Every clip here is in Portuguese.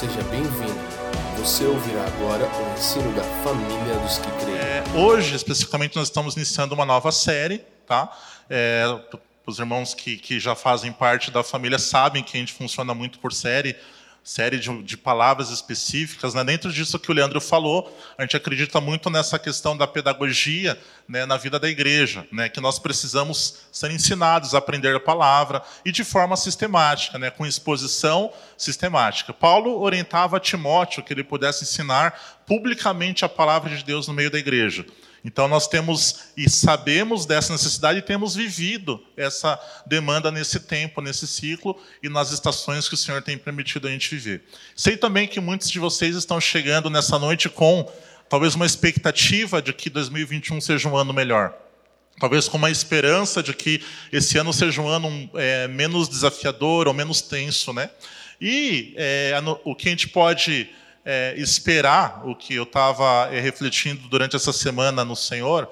seja bem-vindo. Você ouvirá agora o ensino da família dos que creem. É, hoje, especificamente, nós estamos iniciando uma nova série, tá? É, os irmãos que, que já fazem parte da família sabem que a gente funciona muito por série série de, de, palavras específicas. Né? Dentro disso que o Leandro falou, a gente acredita muito nessa questão da pedagogia né, na vida da igreja, né, que nós precisamos ser ensinados a aprender a palavra e de forma sistemática, né, com exposição sistemática. Paulo orientava Timóteo que ele pudesse ensinar publicamente a palavra de Deus no meio da igreja. Então nós temos e sabemos dessa necessidade e temos vivido essa demanda nesse tempo, nesse ciclo e nas estações que o Senhor tem permitido a gente viver. Sei também que muitos de vocês estão chegando nessa noite com talvez uma expectativa de que 2021 seja um ano melhor. Talvez com uma esperança de que esse ano seja um ano é, menos desafiador ou menos tenso, né? E é, o que a gente pode é, esperar, o que eu estava é, refletindo durante essa semana no Senhor,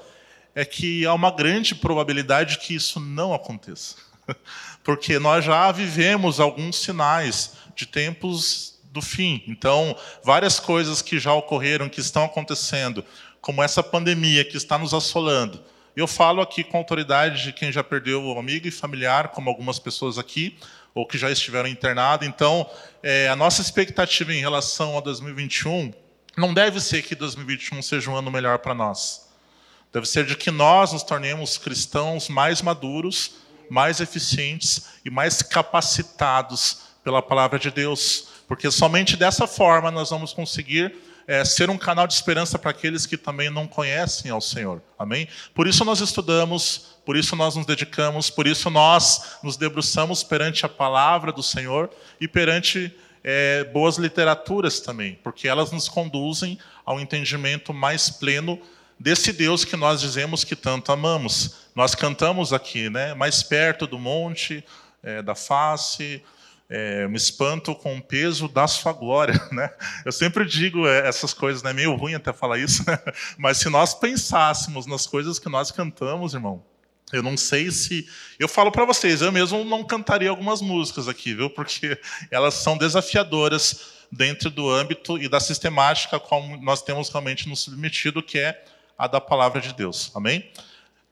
é que há uma grande probabilidade que isso não aconteça. Porque nós já vivemos alguns sinais de tempos do fim. Então, várias coisas que já ocorreram, que estão acontecendo, como essa pandemia que está nos assolando. Eu falo aqui com autoridade de quem já perdeu amigo e familiar, como algumas pessoas aqui, ou que já estiveram internados. Então, é, a nossa expectativa em relação a 2021 não deve ser que 2021 seja um ano melhor para nós. Deve ser de que nós nos tornemos cristãos mais maduros, mais eficientes e mais capacitados pela palavra de Deus, porque somente dessa forma nós vamos conseguir é, ser um canal de esperança para aqueles que também não conhecem ao Senhor. Amém? Por isso nós estudamos, por isso nós nos dedicamos, por isso nós nos debruçamos perante a palavra do Senhor e perante é, boas literaturas também, porque elas nos conduzem ao entendimento mais pleno desse Deus que nós dizemos que tanto amamos. Nós cantamos aqui, né? Mais perto do monte, é, da face, é, me espanto com o peso da sua glória, né? Eu sempre digo é, essas coisas, né? Meio ruim até falar isso, né? mas se nós pensássemos nas coisas que nós cantamos, irmão, eu não sei se. Eu falo para vocês, eu mesmo não cantaria algumas músicas aqui, viu? Porque elas são desafiadoras dentro do âmbito e da sistemática qual nós temos realmente nos submetido, que é a da palavra de Deus. Amém?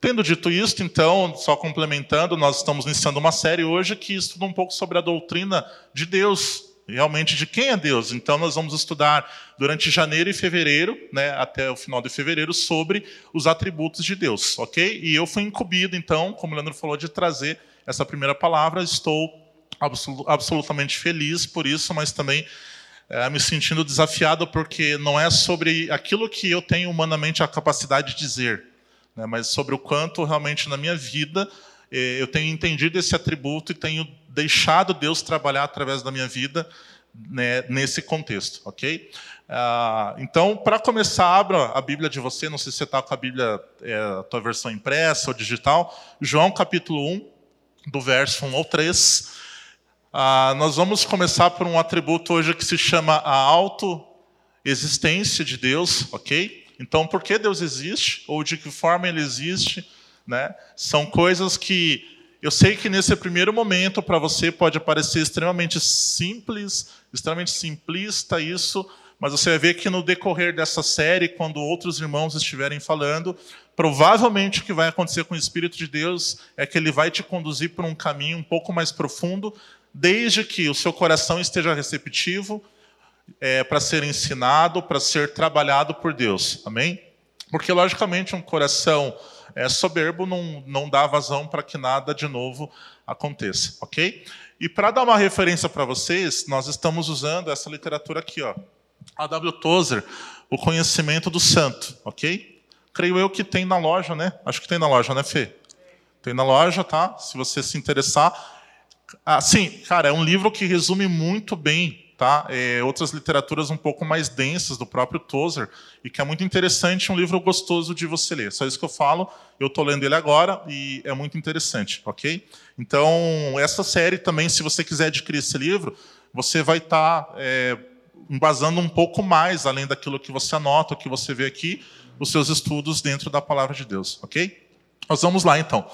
Tendo dito isto, então, só complementando, nós estamos iniciando uma série hoje que estuda um pouco sobre a doutrina de Deus, realmente de quem é Deus. Então, nós vamos estudar durante janeiro e fevereiro, né, até o final de fevereiro, sobre os atributos de Deus, ok? E eu fui incumbido, então, como o Leandro falou, de trazer essa primeira palavra. Estou absolutamente feliz por isso, mas também é, me sentindo desafiado porque não é sobre aquilo que eu tenho humanamente a capacidade de dizer né, mas sobre o quanto realmente na minha vida eh, eu tenho entendido esse atributo e tenho deixado Deus trabalhar através da minha vida né, nesse contexto, ok? Ah, então, para começar, abra a Bíblia de você, não sei se você está com a Bíblia, é, a tua versão impressa ou digital, João capítulo 1, do verso 1 ao 3. Ah, nós vamos começar por um atributo hoje que se chama a autoexistência de Deus, ok? Então, por que Deus existe ou de que forma ele existe, né? São coisas que eu sei que nesse primeiro momento para você pode parecer extremamente simples, extremamente simplista isso, mas você vai ver que no decorrer dessa série, quando outros irmãos estiverem falando, provavelmente o que vai acontecer com o Espírito de Deus é que ele vai te conduzir por um caminho um pouco mais profundo, desde que o seu coração esteja receptivo é, para ser ensinado, para ser trabalhado por Deus. Amém? Porque, logicamente, um coração é, soberbo não, não dá vazão para que nada de novo aconteça. Ok? E para dar uma referência para vocês, nós estamos usando essa literatura aqui, ó. A W. Tozer, O Conhecimento do Santo. Ok? Creio eu que tem na loja, né? Acho que tem na loja, né, Fê? Tem na loja, tá? Se você se interessar. Ah, sim, cara, é um livro que resume muito bem tá? É, outras literaturas um pouco mais densas do próprio Tozer e que é muito interessante, um livro gostoso de você ler. Só isso que eu falo. Eu estou lendo ele agora e é muito interessante, ok? Então essa série também, se você quiser adquirir esse livro, você vai estar tá, é, embasando um pouco mais além daquilo que você anota, o que você vê aqui, os seus estudos dentro da palavra de Deus, ok? Nós vamos lá então.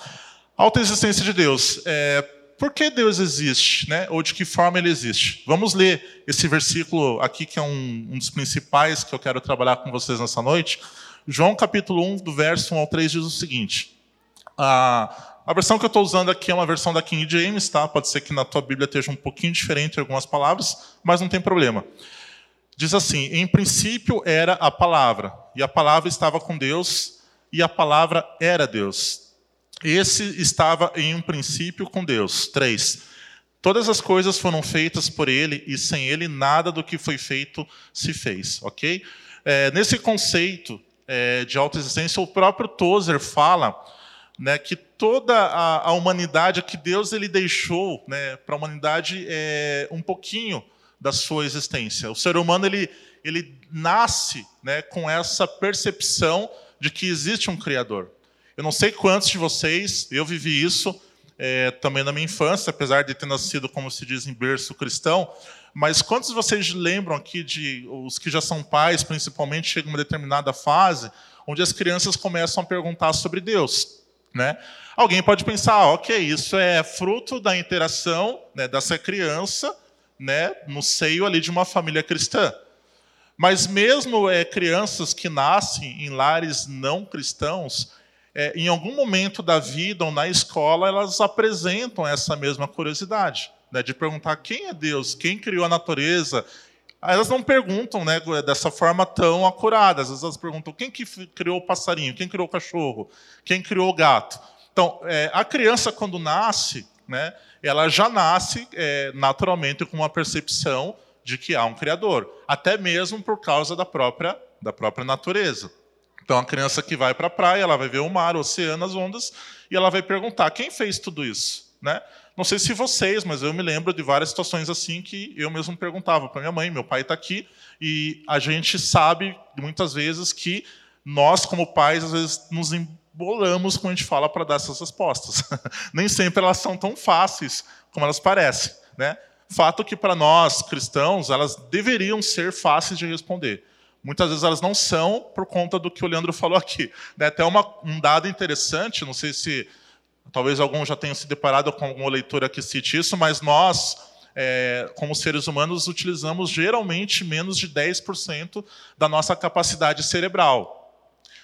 Alta existência de Deus. É, por que Deus existe, né? ou de que forma ele existe. Vamos ler esse versículo aqui, que é um, um dos principais que eu quero trabalhar com vocês nessa noite. João capítulo 1, do verso 1 ao 3, diz o seguinte. A, a versão que eu estou usando aqui é uma versão da King James, tá? Pode ser que na tua Bíblia esteja um pouquinho diferente algumas palavras, mas não tem problema. Diz assim: Em princípio era a palavra, e a palavra estava com Deus, e a palavra era Deus. Esse estava em um princípio com Deus. Três. Todas as coisas foram feitas por ele e sem ele nada do que foi feito se fez, ok? É, nesse conceito é, de autoexistência, o próprio Tozer fala né, que toda a, a, humanidade, que Deus ele deixou né, para a humanidade é, um pouquinho da sua existência. O ser humano ele, ele nasce né, com essa percepção de que existe um Criador. Eu não sei quantos de vocês, eu vivi isso é, também na minha infância, apesar de ter nascido, como se diz, em berço cristão, mas quantos de vocês lembram aqui de os que já são pais, principalmente, chegam a uma determinada fase onde as crianças começam a perguntar sobre Deus, né? Alguém pode pensar, ah, ok, isso é fruto da interação né, dessa criança, né, no seio ali de uma família cristã. Mas mesmo é, crianças que nascem em lares não cristãos, é, em algum momento da vida ou na escola, elas apresentam essa mesma curiosidade, né, de perguntar quem é Deus, quem criou a natureza. Elas não perguntam né, dessa forma tão acurada, às vezes elas perguntam quem que criou o passarinho, quem criou o cachorro, quem criou o gato. Então, é, a criança, quando nasce, né, ela já nasce é, naturalmente com uma percepção de que há um Criador, até mesmo por causa da própria, da própria natureza. Então, a criança que vai para a praia, ela vai ver o mar, o oceano, as ondas, e ela vai perguntar: quem fez tudo isso? Né? Não sei se vocês, mas eu me lembro de várias situações assim que eu mesmo perguntava para minha mãe: meu pai está aqui, e a gente sabe muitas vezes que nós, como pais, às vezes nos embolamos quando a gente fala para dar essas respostas. Nem sempre elas são tão fáceis como elas parecem. Né? Fato que para nós cristãos elas deveriam ser fáceis de responder. Muitas vezes elas não são por conta do que o Leandro falou aqui. Né? Até uma, um dado interessante, não sei se talvez algum já tenha se deparado com alguma leitura que cite isso, mas nós, é, como seres humanos, utilizamos geralmente menos de 10% da nossa capacidade cerebral.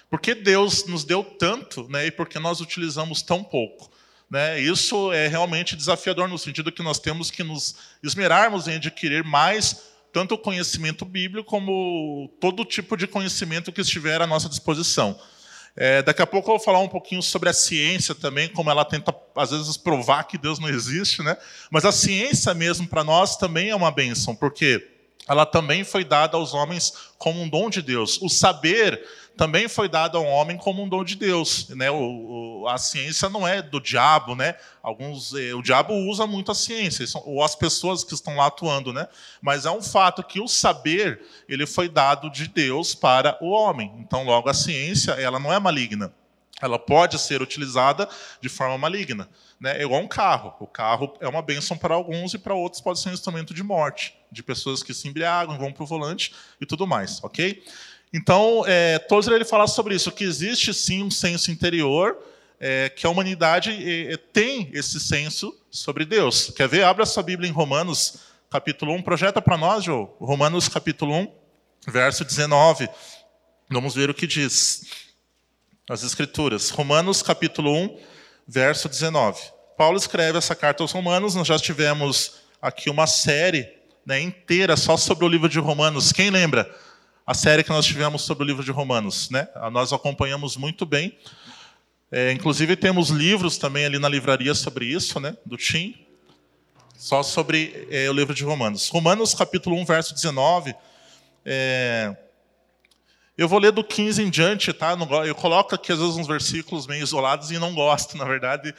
Por que Deus nos deu tanto né, e por que nós utilizamos tão pouco? Né? Isso é realmente desafiador no sentido que nós temos que nos esmerarmos em adquirir mais tanto o conhecimento bíblico como todo tipo de conhecimento que estiver à nossa disposição. É, daqui a pouco eu vou falar um pouquinho sobre a ciência também, como ela tenta, às vezes, provar que Deus não existe, né? Mas a ciência mesmo, para nós, também é uma bênção, porque ela também foi dada aos homens como um dom de Deus. O saber também foi dado ao homem como um dom de Deus. Né? O, o, a ciência não é do diabo, né? Alguns, eh, o diabo usa muito a ciência, ou as pessoas que estão lá atuando, né? Mas é um fato que o saber ele foi dado de Deus para o homem. Então, logo a ciência ela não é maligna. Ela pode ser utilizada de forma maligna. Né? É igual um carro. O carro é uma bênção para alguns e para outros pode ser um instrumento de morte, de pessoas que se embriagam, vão para o volante e tudo mais, ok? Então, é, Tozer ele fala sobre isso, que existe sim um senso interior, é, que a humanidade é, tem esse senso sobre Deus. Quer ver? Abra sua Bíblia em Romanos, capítulo 1. Projeta para nós, João. Romanos, capítulo 1, verso 19. Vamos ver o que diz as Escrituras. Romanos, capítulo 1, verso 19. Paulo escreve essa carta aos Romanos. Nós já tivemos aqui uma série né, inteira só sobre o livro de Romanos. Quem lembra? A série que nós tivemos sobre o livro de Romanos. Né? Nós acompanhamos muito bem. É, inclusive, temos livros também ali na livraria sobre isso, né? do Tim, só sobre é, o livro de Romanos. Romanos, capítulo 1, verso 19. É... Eu vou ler do 15 em diante, tá? Eu coloco aqui, às vezes, uns versículos meio isolados e não gosto, na verdade,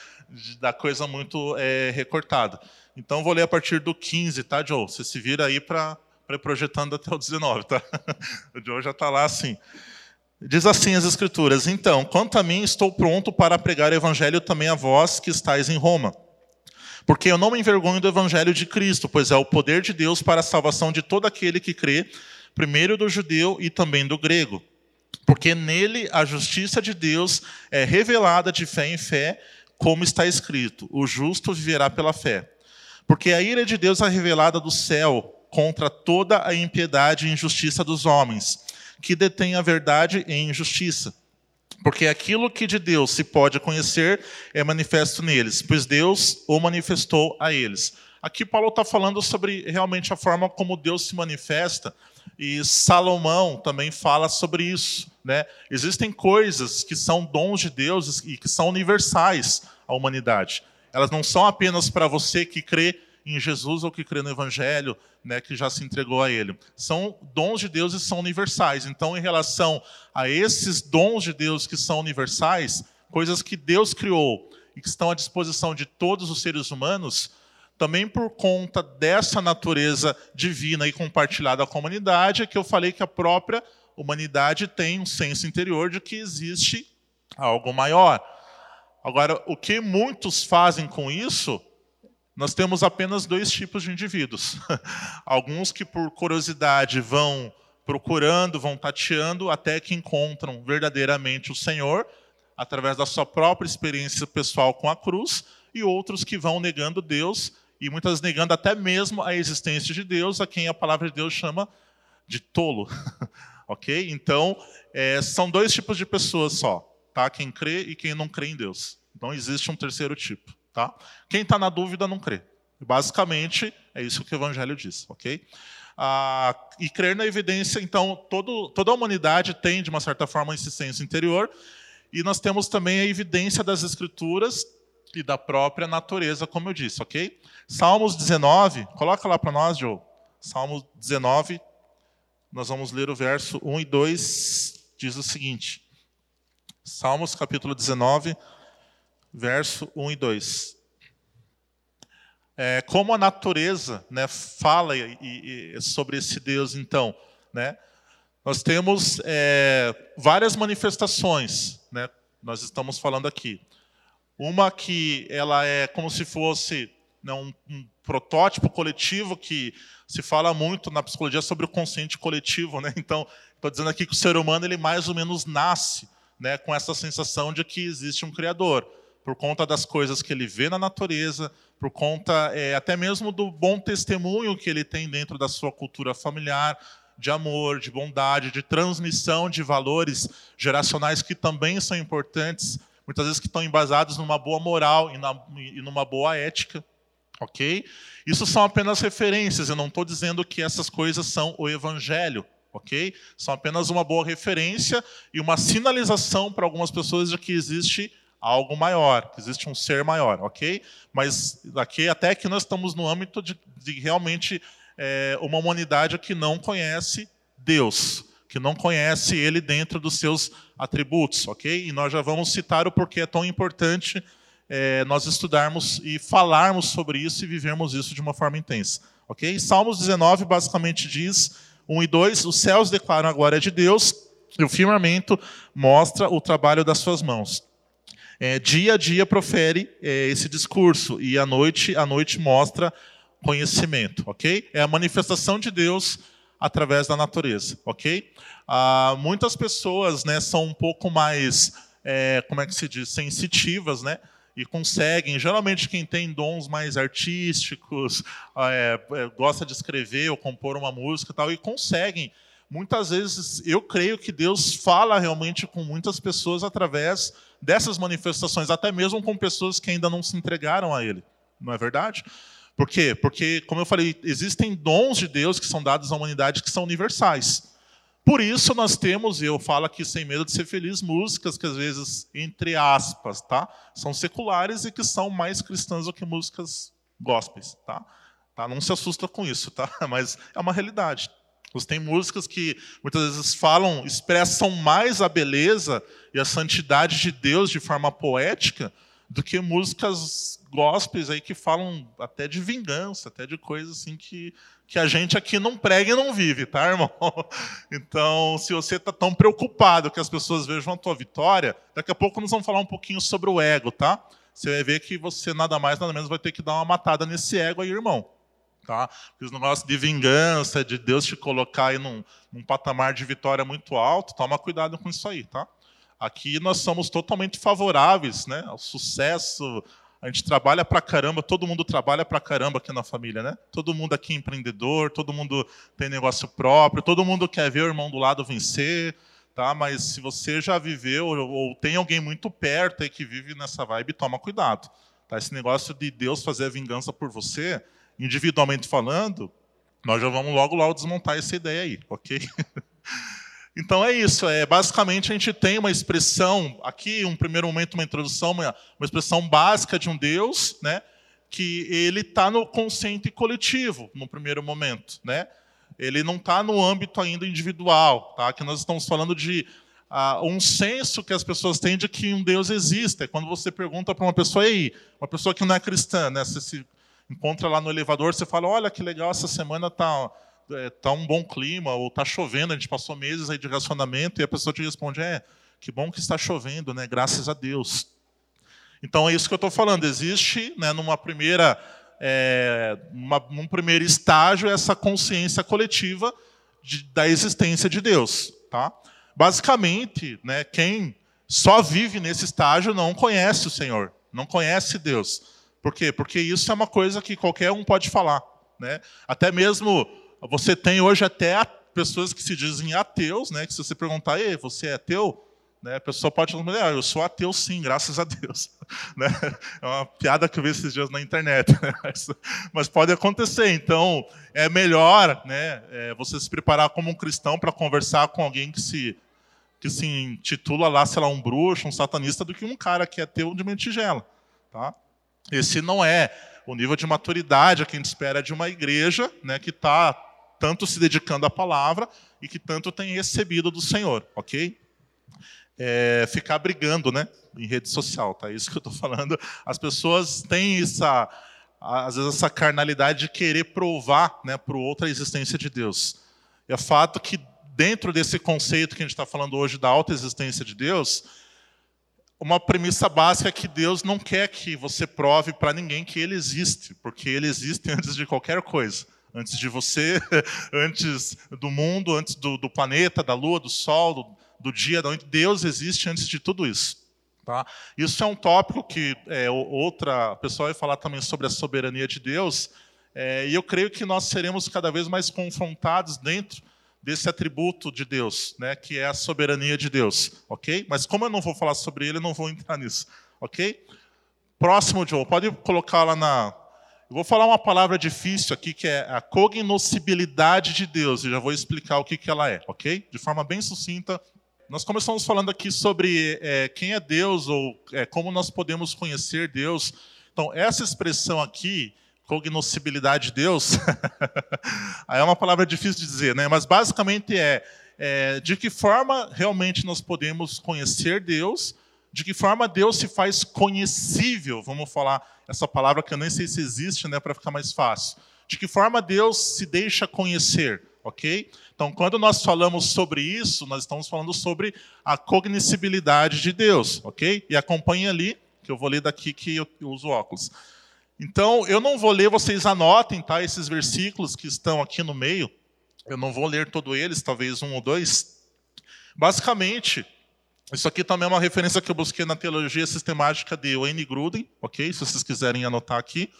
da coisa muito é, recortada. Então, vou ler a partir do 15, tá, Joe? Você se vira aí para projetando até o 19, tá? O Joe já está lá assim. Diz assim as Escrituras: Então, quanto a mim, estou pronto para pregar o Evangelho também a vós que estáis em Roma. Porque eu não me envergonho do Evangelho de Cristo, pois é o poder de Deus para a salvação de todo aquele que crê, primeiro do judeu e também do grego. Porque nele a justiça de Deus é revelada de fé em fé, como está escrito: o justo viverá pela fé. Porque a ira de Deus é revelada do céu contra toda a impiedade e injustiça dos homens, que detêm a verdade em injustiça. Porque aquilo que de Deus se pode conhecer é manifesto neles, pois Deus o manifestou a eles. Aqui Paulo está falando sobre realmente a forma como Deus se manifesta, e Salomão também fala sobre isso. Né? Existem coisas que são dons de Deus e que são universais à humanidade. Elas não são apenas para você que crê em Jesus ou que crê no Evangelho, né, que já se entregou a Ele. São dons de Deus e são universais. Então, em relação a esses dons de Deus que são universais, coisas que Deus criou e que estão à disposição de todos os seres humanos, também por conta dessa natureza divina e compartilhada com a humanidade, é que eu falei que a própria humanidade tem um senso interior de que existe algo maior. Agora, o que muitos fazem com isso nós temos apenas dois tipos de indivíduos. Alguns que, por curiosidade, vão procurando, vão tateando, até que encontram verdadeiramente o Senhor, através da sua própria experiência pessoal com a cruz, e outros que vão negando Deus, e muitas negando até mesmo a existência de Deus, a quem a palavra de Deus chama de tolo. ok? Então, é, são dois tipos de pessoas só: tá? quem crê e quem não crê em Deus. Não existe um terceiro tipo. Tá? Quem está na dúvida não crê. Basicamente, é isso que o Evangelho diz. ok? Ah, e crer na evidência, então, todo, toda a humanidade tem, de uma certa forma, esse senso interior, e nós temos também a evidência das Escrituras e da própria natureza, como eu disse, ok? Salmos 19, coloca lá para nós, Joe. Salmos 19, nós vamos ler o verso 1 e 2, diz o seguinte. Salmos capítulo 19, verso 1 e 2. É, como a natureza né, fala e, e, sobre esse Deus, então, né, nós temos é, várias manifestações, né, nós estamos falando aqui. Uma que ela é como se fosse né, um, um, protótipo coletivo que se fala muito na psicologia sobre o consciente coletivo, né? Então, estou dizendo aqui que o ser humano ele mais ou menos nasce, né, com essa sensação de que existe um criador por conta das coisas que ele vê na natureza, por conta é, até mesmo do bom testemunho que ele tem dentro da sua cultura familiar, de amor, de bondade, de transmissão de valores geracionais que também são importantes, muitas vezes que estão embasados numa boa moral e, na, e numa boa ética, ok? Isso são apenas referências. Eu não estou dizendo que essas coisas são o evangelho, ok? São apenas uma boa referência e uma sinalização para algumas pessoas de que existe algo maior, que existe um ser maior, ok? Mas aqui até que nós estamos no âmbito de, de realmente é, uma humanidade que não conhece Deus, que não conhece Ele dentro dos seus atributos, ok? E nós já vamos citar o porquê é tão importante é, nós estudarmos e falarmos sobre isso e vivermos isso de uma forma intensa, ok? Salmos 19 basicamente diz 1 e 2: os céus declaram a glória de Deus e o firmamento mostra o trabalho das suas mãos é, dia a dia profere é, esse discurso e à noite a noite mostra conhecimento, ok? É a manifestação de Deus através da natureza, ok? Ah, muitas pessoas, né, são um pouco mais, é, como é que se diz, sensitivas, né? E conseguem, geralmente quem tem dons mais artísticos, é, é, gosta de escrever ou compor uma música e tal, e conseguem muitas vezes eu creio que Deus fala realmente com muitas pessoas através dessas manifestações, até mesmo com pessoas que ainda não se entregaram a Ele. Não é verdade? Por quê? Porque, como eu falei, existem dons de Deus que são dados à humanidade que são universais. Por isso nós temos, e eu falo aqui sem medo de ser feliz, músicas que às vezes, entre aspas, tá, são seculares e que são mais cristãs do que músicas gospels, tá? tá? Não se assusta com isso, tá? Mas é uma realidade. Você tem músicas que muitas vezes falam, expressam mais a beleza e a santidade de Deus de forma poética do que músicas gospels aí que falam até de vingança, até de coisas assim que, que a gente aqui não prega e não vive, tá, irmão? Então, se você está tão preocupado que as pessoas vejam a tua vitória, daqui a pouco nós vamos falar um pouquinho sobre o ego, tá? Você vai ver que você nada mais, nada menos vai ter que dar uma matada nesse ego aí, irmão. Tá? Os negócios de vingança, de Deus te colocar aí num, num patamar de vitória muito alto, toma cuidado com isso aí, tá? Aqui nós somos totalmente favoráveis né, ao sucesso. A gente trabalha pra caramba, todo mundo trabalha pra caramba aqui na família, né? Todo mundo aqui é empreendedor, todo mundo tem negócio próprio, todo mundo quer ver o irmão do lado vencer, tá? Mas se você já viveu ou tem alguém muito perto aí que vive nessa vibe, toma cuidado. Tá? Esse negócio de Deus fazer a vingança por você, individualmente falando, nós já vamos logo logo desmontar essa ideia aí, ok? Então é isso, é basicamente a gente tem uma expressão aqui, um primeiro momento, uma introdução, uma, uma expressão básica de um Deus, né, que ele está no consciente coletivo no primeiro momento, né? Ele não está no âmbito ainda individual, tá? Que nós estamos falando de uh, um senso que as pessoas têm de que um Deus existe. É quando você pergunta para uma pessoa aí, uma pessoa que não é cristã, né? Você se encontra lá no elevador, você fala, olha que legal essa semana está é, tá um bom clima, ou está chovendo, a gente passou meses aí de relacionamento, e a pessoa te responde, é, que bom que está chovendo, né? Graças a Deus. Então é isso que eu estou falando. Existe, né, numa primeira, é, uma, num primeiro estágio, essa consciência coletiva de, da existência de Deus, tá? Basicamente, né, quem só vive nesse estágio não conhece o Senhor, não conhece Deus. Por quê? Porque isso é uma coisa que qualquer um pode falar, né? Até mesmo você tem hoje até pessoas que se dizem ateus, né? Que se você perguntar, Ei, você é ateu? Né, a pessoa pode responder, ah, eu sou ateu sim, graças a Deus. Né? É uma piada que eu vi esses dias na internet. Né? Mas, mas, pode acontecer. Então, é melhor né, é, você se preparar como um cristão para conversar com alguém que se, que se intitula lá, sei lá, um bruxo, um satanista, do que um cara que é ateu de mentigela. Tá? Esse não é o nível de maturidade que a gente espera de uma igreja né, que está tanto se dedicando à palavra e que tanto tem recebido do Senhor, ok? É, ficar brigando, né, em rede social, tá? Isso que eu estou falando. As pessoas têm essa, às vezes essa carnalidade de querer provar, né, para o outro a existência de Deus. É fato que dentro desse conceito que a gente está falando hoje da alta existência de Deus, uma premissa básica é que Deus não quer que você prove para ninguém que Ele existe, porque Ele existe antes de qualquer coisa antes de você, antes do mundo, antes do, do planeta, da lua, do sol, do, do, dia, da onde Deus existe antes de tudo isso. Tá? Isso é um tópico que é, outra pessoa vai falar também sobre a soberania de Deus, é, e eu creio que nós seremos cada vez mais confrontados dentro desse atributo de Deus, né, que é a soberania de Deus, ok? Mas como eu não vou falar sobre ele, eu não vou entrar nisso, ok? Próximo, Joe, pode colocar lá na, eu vou falar uma palavra difícil aqui, que é a cognoscibilidade de Deus, e já vou explicar o que, que ela é, ok? De forma bem sucinta. Nós começamos falando aqui sobre é, quem é Deus, ou é, como nós podemos conhecer Deus. Então, essa expressão aqui, cognoscibilidade de Deus, é uma palavra difícil de dizer, né? mas basicamente é, é de que forma realmente nós podemos conhecer Deus de que forma Deus se faz conhecível, vamos falar essa palavra que eu nem sei se existe, né, para ficar mais fácil. De que forma Deus se deixa conhecer, ok? Então, quando nós falamos sobre isso, nós estamos falando sobre a cognoscibilidade de Deus, ok? E acompanhe ali, que eu vou ler daqui que eu uso óculos. Então, eu não vou ler, vocês anotem, tá? Esses versículos que estão aqui no meio. Eu não vou ler todos eles, talvez um ou dois. Basicamente, isso aqui também é uma referência que eu busquei na teologia sistemática de Wayne Gruden, ok? Se vocês quiserem anotar aqui.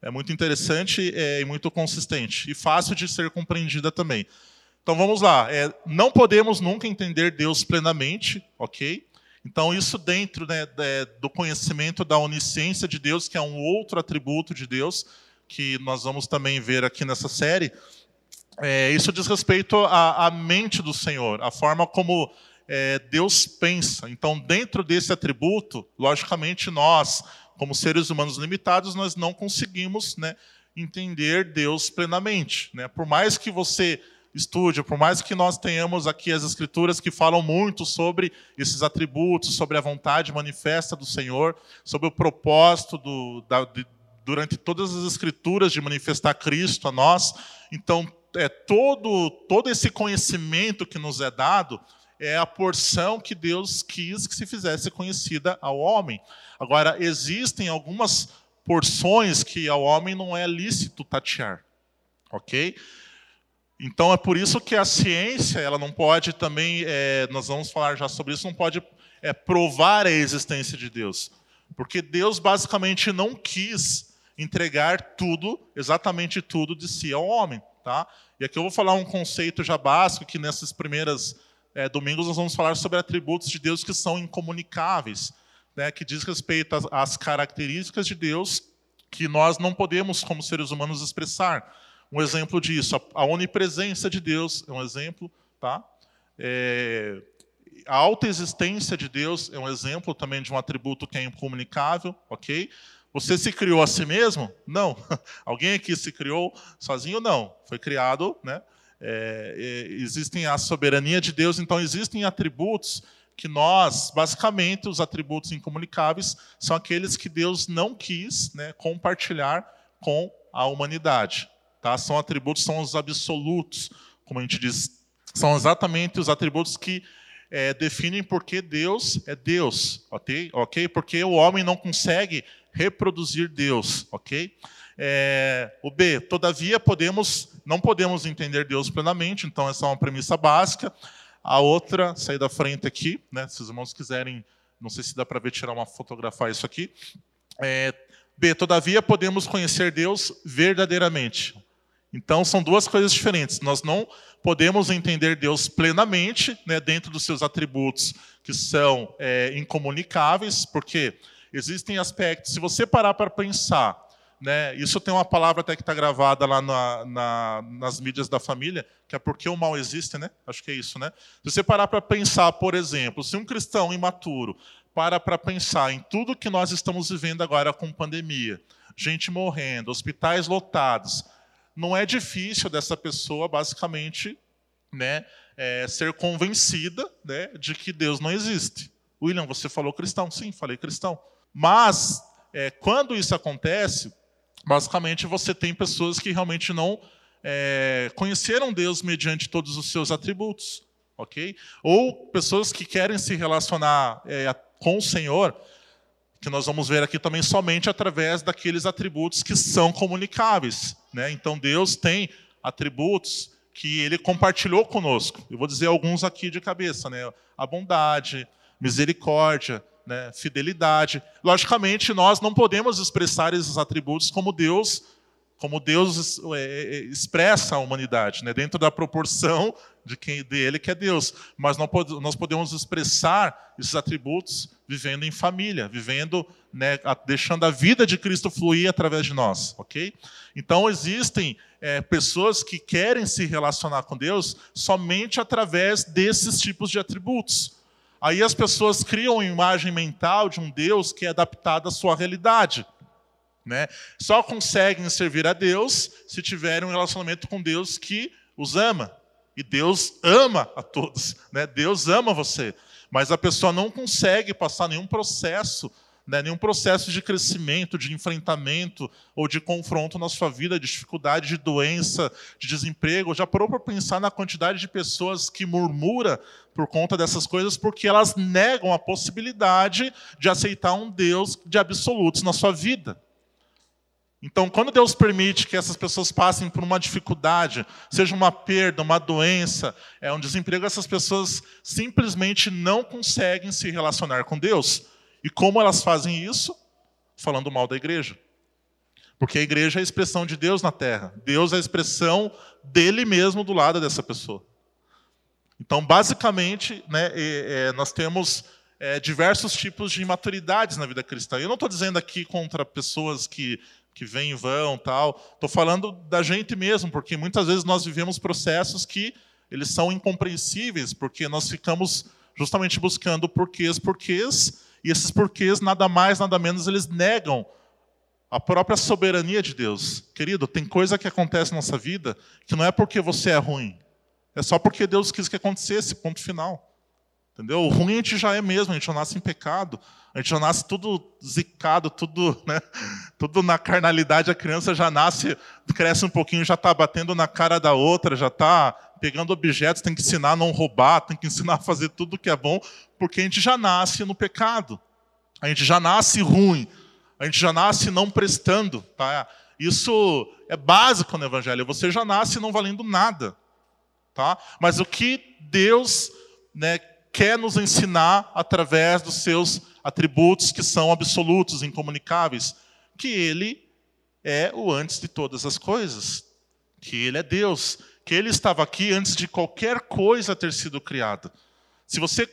É muito interessante é, e muito consistente. E fácil de ser compreendida também. Então vamos lá. É, não podemos nunca entender Deus plenamente, ok? Então isso dentro né, do conhecimento da onisciência de Deus, que é um outro atributo de Deus, que nós vamos também ver aqui nessa série. É, isso diz respeito à, à mente do Senhor, a forma como é, Deus pensa. Então, dentro desse atributo, logicamente, nós, como seres humanos limitados, nós não conseguimos né, entender Deus plenamente. Né? Por mais que você estude, por mais que nós tenhamos aqui as escrituras que falam muito sobre esses atributos, sobre a vontade manifesta do Senhor, sobre o propósito do, da, de, durante todas as escrituras de manifestar Cristo a nós. Então, é todo todo esse conhecimento que nos é dado é a porção que Deus quis que se fizesse conhecida ao homem. Agora, existem algumas porções que ao homem não é lícito tatear. Ok? Então é por isso que a ciência ela não pode também, é, nós vamos falar já sobre isso, não pode é provar a existência de Deus. Porque Deus basicamente não quis entregar tudo, exatamente tudo de si ao homem. Tá? E aqui eu vou falar um conceito já básico, que nessas primeiras é, domingos nós vamos falar sobre atributos de Deus que são incomunicáveis, né, que diz respeito às, às características de Deus que nós não podemos, como seres humanos, expressar. Um exemplo disso, a, onipresença de Deus é um exemplo, tá? É, a autoexistência de Deus é um exemplo também de um atributo que é incomunicável, ok? Você se criou a si mesmo? Não. Alguém aqui se criou sozinho? Não. Foi criado, né? É, é, existem a soberania de Deus, então existem atributos que nós, basicamente, os atributos incomunicáveis são aqueles que Deus não quis né, compartilhar com a humanidade. Tá? São atributos, são os absolutos, como a gente diz, são exatamente os atributos que é, definem porque Deus é Deus, ok? Ok? Porque o homem não consegue reproduzir Deus, ok? É, o B, todavia podemos, não podemos entender Deus plenamente, então essa é uma premissa básica. A outra, sair da frente aqui, né? Se os irmãos quiserem, não sei se dá para ver tirar uma fotografar isso aqui. É, B, todavia podemos conhecer Deus verdadeiramente. Então são duas coisas diferentes. Nós não podemos entender Deus plenamente, né, dentro dos seus atributos que são é, incomunicáveis, porque existem aspectos. Se você parar para pensar, né, isso tem uma palavra até que está gravada lá na, na, nas mídias da família, que é porque o mal existe, né? Acho que é isso, né? Se você parar para pensar, por exemplo, se um cristão imaturo para para pensar em tudo que nós estamos vivendo agora com pandemia, gente morrendo, hospitais lotados, não é difícil dessa pessoa, basicamente, né, é, ser convencida né, de que Deus não existe. William, você falou cristão? Sim, falei cristão. Mas, é, quando isso acontece, basicamente você tem pessoas que realmente não é, conheceram Deus mediante todos os seus atributos, ok? Ou pessoas que querem se relacionar é, com o Senhor, que nós vamos ver aqui também somente através daqueles atributos que são comunicáveis, né? Então Deus tem atributos que Ele compartilhou conosco. Eu vou dizer alguns aqui de cabeça, né? A bondade, misericórdia, né, fidelidade. Logicamente, nós não podemos expressar esses atributos como Deus, como Deus é, é, expressa a humanidade, né, dentro da proporção de quem dele que é Deus. Mas nós podemos expressar esses atributos vivendo em família, vivendo, né, deixando a vida de Cristo fluir através de nós, ok? Então existem é, pessoas que querem se relacionar com Deus somente através desses tipos de atributos. Aí as pessoas criam uma imagem mental de um Deus que é adaptado à sua realidade. Né? Só conseguem servir a Deus se tiverem um relacionamento com Deus que os ama. E Deus ama a todos. Né? Deus ama você. Mas a pessoa não consegue passar nenhum processo né, nenhum processo de crescimento, de enfrentamento ou de confronto na sua vida, de dificuldade, de doença, de desemprego. Já parou para pensar na quantidade de pessoas que murmura por conta dessas coisas porque elas negam a possibilidade de aceitar um Deus de absolutos na sua vida. Então, quando Deus permite que essas pessoas passem por uma dificuldade, seja uma perda, uma doença, é um desemprego, essas pessoas simplesmente não conseguem se relacionar com Deus. E como elas fazem isso? Falando mal da igreja. Porque a igreja é a expressão de Deus na terra. Deus é a expressão dele mesmo do lado dessa pessoa. Então, basicamente, né, é, é, nós temos é, diversos tipos de imaturidades na vida cristã. Eu não estou dizendo aqui contra pessoas que, que vêm e vão, tal. Estou falando da gente mesmo, porque muitas vezes nós vivemos processos que eles são incompreensíveis, porque nós ficamos justamente buscando porquês, porquês, e esses porquês, nada mais, nada menos, eles negam a própria soberania de Deus. Querido, tem coisa que acontece na nossa vida que não é porque você é ruim, é só porque Deus quis que acontecesse, ponto final. Entendeu? O ruim a gente já é mesmo, a gente já nasce em pecado, a gente já nasce tudo zicado, tudo, né, tudo na carnalidade, a criança já nasce, cresce um pouquinho, já está batendo na cara da outra, já está pegando objetos, tem que ensinar a não roubar, tem que ensinar a fazer tudo que é bom, porque a gente já nasce no pecado. A gente já nasce ruim. A gente já nasce não prestando. Tá? Isso é básico no Evangelho. Você já nasce não valendo nada. Tá? Mas o que Deus né, quer nos ensinar através dos seus atributos que são absolutos, incomunicáveis, que ele é o antes de todas as coisas, que ele é Deus, que ele estava aqui antes de qualquer coisa ter sido criada. Se você,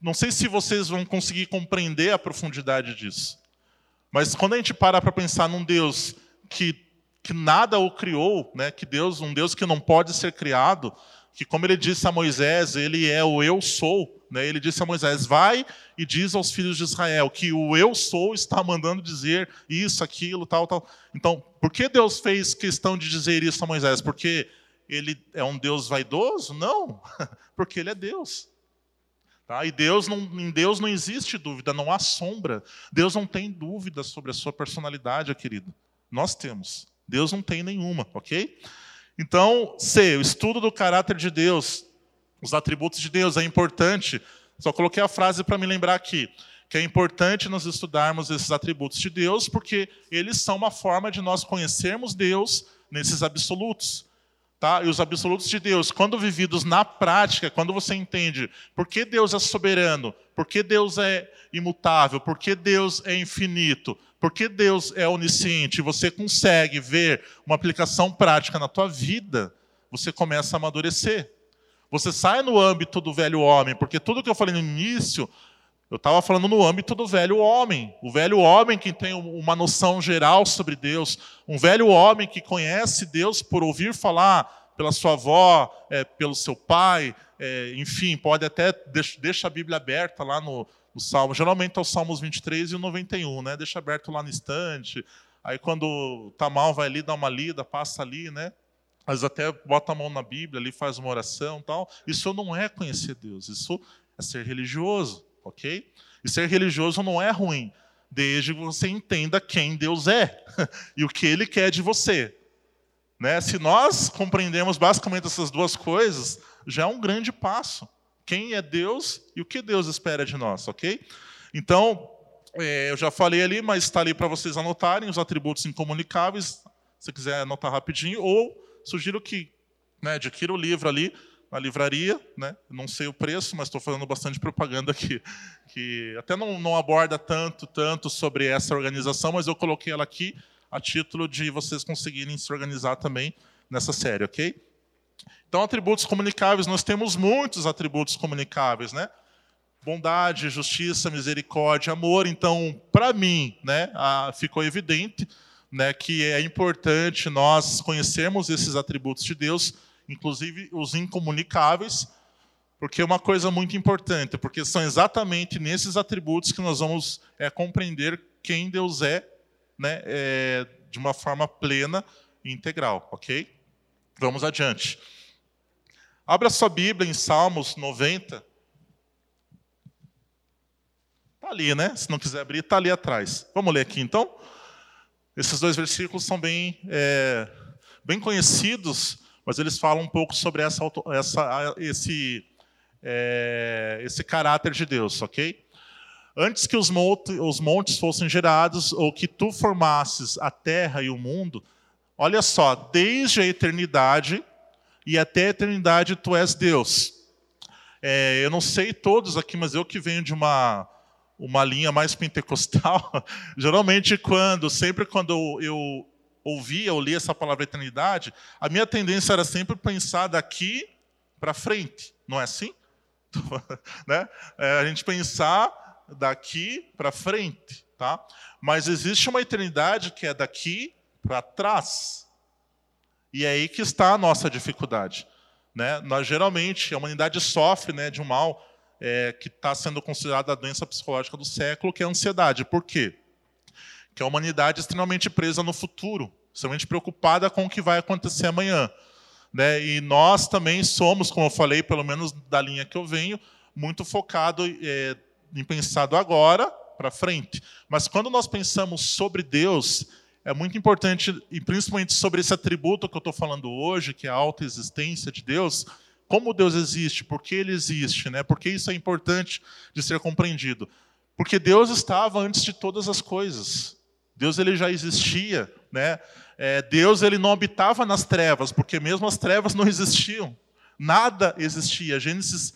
não sei se vocês vão conseguir compreender a profundidade disso, mas quando a gente para para pensar num Deus que que nada o criou, né? Que Deus, um Deus que não pode ser criado, que como ele disse a Moisés, ele é o eu sou, né? Ele disse a Moisés: "Vai e diz aos filhos de Israel que o eu sou está mandando dizer isso, aquilo, tal, tal". Então, por que Deus fez questão de dizer isso a Moisés? Porque ele é um Deus vaidoso? Não, porque ele é Deus. Tá? E Deus não, em Deus não existe dúvida, não há sombra. Deus não tem dúvida sobre a sua personalidade, querido. Nós temos. Deus não tem nenhuma, ok? Então, C, o estudo do caráter de Deus, os atributos de Deus, é importante. Só coloquei a frase para me lembrar aqui, que é importante nós estudarmos esses atributos de Deus, porque eles são uma forma de nós conhecermos Deus nesses absolutos. Tá? E os absolutos de Deus, quando vividos na prática, quando você entende por que Deus é soberano, por que Deus é imutável, por que Deus é infinito, por que Deus é onisciente, você consegue ver uma aplicação prática na tua vida, você começa a amadurecer. Você sai no âmbito do velho homem, porque tudo que eu falei no início, eu estava falando no âmbito do velho homem. O velho homem que tem uma noção geral sobre Deus, um velho homem que conhece Deus por ouvir falar pela sua avó, é, pelo seu pai, é, enfim, pode até deixa, a Bíblia aberta lá no, o salmo. Geralmente é o Salmos 23 e o 91, né? Deixa aberto lá no estante. Aí quando tá mal, vai ali, dá uma lida, passa ali, né? Vezes até bota a mão na Bíblia ali, faz uma oração tal. Isso não é conhecer Deus, isso é ser religioso, ok? E ser religioso não é ruim, desde que você entenda quem Deus é e o que Ele quer de você. Né? Se nós compreendemos basicamente essas duas coisas, já é um grande passo quem é Deus e o que Deus espera de nós, ok? Então, é, eu já falei ali, mas está ali para vocês anotarem os atributos incomunicáveis, se quiser anotar rapidinho, ou sugiro que né, adquira o livro ali na livraria, né? não sei o preço, mas estou fazendo bastante propaganda aqui, que até não, não aborda tanto, tanto sobre essa organização, mas eu coloquei ela aqui a título de vocês conseguirem se organizar também nessa série, ok? Então, atributos comunicáveis, nós temos muitos atributos comunicáveis, né? Bondade, justiça, misericórdia, amor. Então, para mim, né, ficou evidente né, que é importante nós conhecermos esses atributos de Deus, inclusive os incomunicáveis, porque é uma coisa muito importante, porque são exatamente nesses atributos que nós vamos é, compreender quem Deus é, né, é, de uma forma plena e integral, ok? Vamos adiante. Abra sua Bíblia em Salmos 90. Está ali, né? Se não quiser abrir, está ali atrás. Vamos ler aqui então? Esses dois versículos são bem, é, bem conhecidos, mas eles falam um pouco sobre essa, essa, esse, é, esse caráter de Deus, ok? Antes que os montes, os montes fossem gerados, ou que tu formasses a terra e o mundo, olha só, desde a eternidade e até a eternidade tu és Deus. É, eu não sei todos aqui, mas eu que venho de uma uma linha mais pentecostal, geralmente quando, sempre quando eu ouvia ou lia essa palavra eternidade, a minha tendência era sempre pensar daqui para frente, não é assim? né? É, a gente pensar daqui para frente, tá? Mas existe uma eternidade que é daqui para trás. E é aí que está a nossa dificuldade. Né? Nós geralmente, a humanidade sofre né, de um mal é, que está sendo considerado a doença psicológica do século, que é a ansiedade. Por quê? Que a humanidade é extremamente presa no futuro, extremamente preocupada com o que vai acontecer amanhã. Né? E nós também somos, como eu falei, pelo menos da linha que eu venho, muito focado é, em pensar do agora para frente. Mas quando nós pensamos sobre Deus, é muito importante, e principalmente sobre esse atributo que eu estou falando hoje, que é a autoexistência de Deus, como Deus existe, por que ele existe, né? por que isso é importante de ser compreendido. Porque Deus estava antes de todas as coisas. Deus ele já existia. Né? É, Deus ele não habitava nas trevas, porque mesmo as trevas não existiam. Nada existia. Gênesis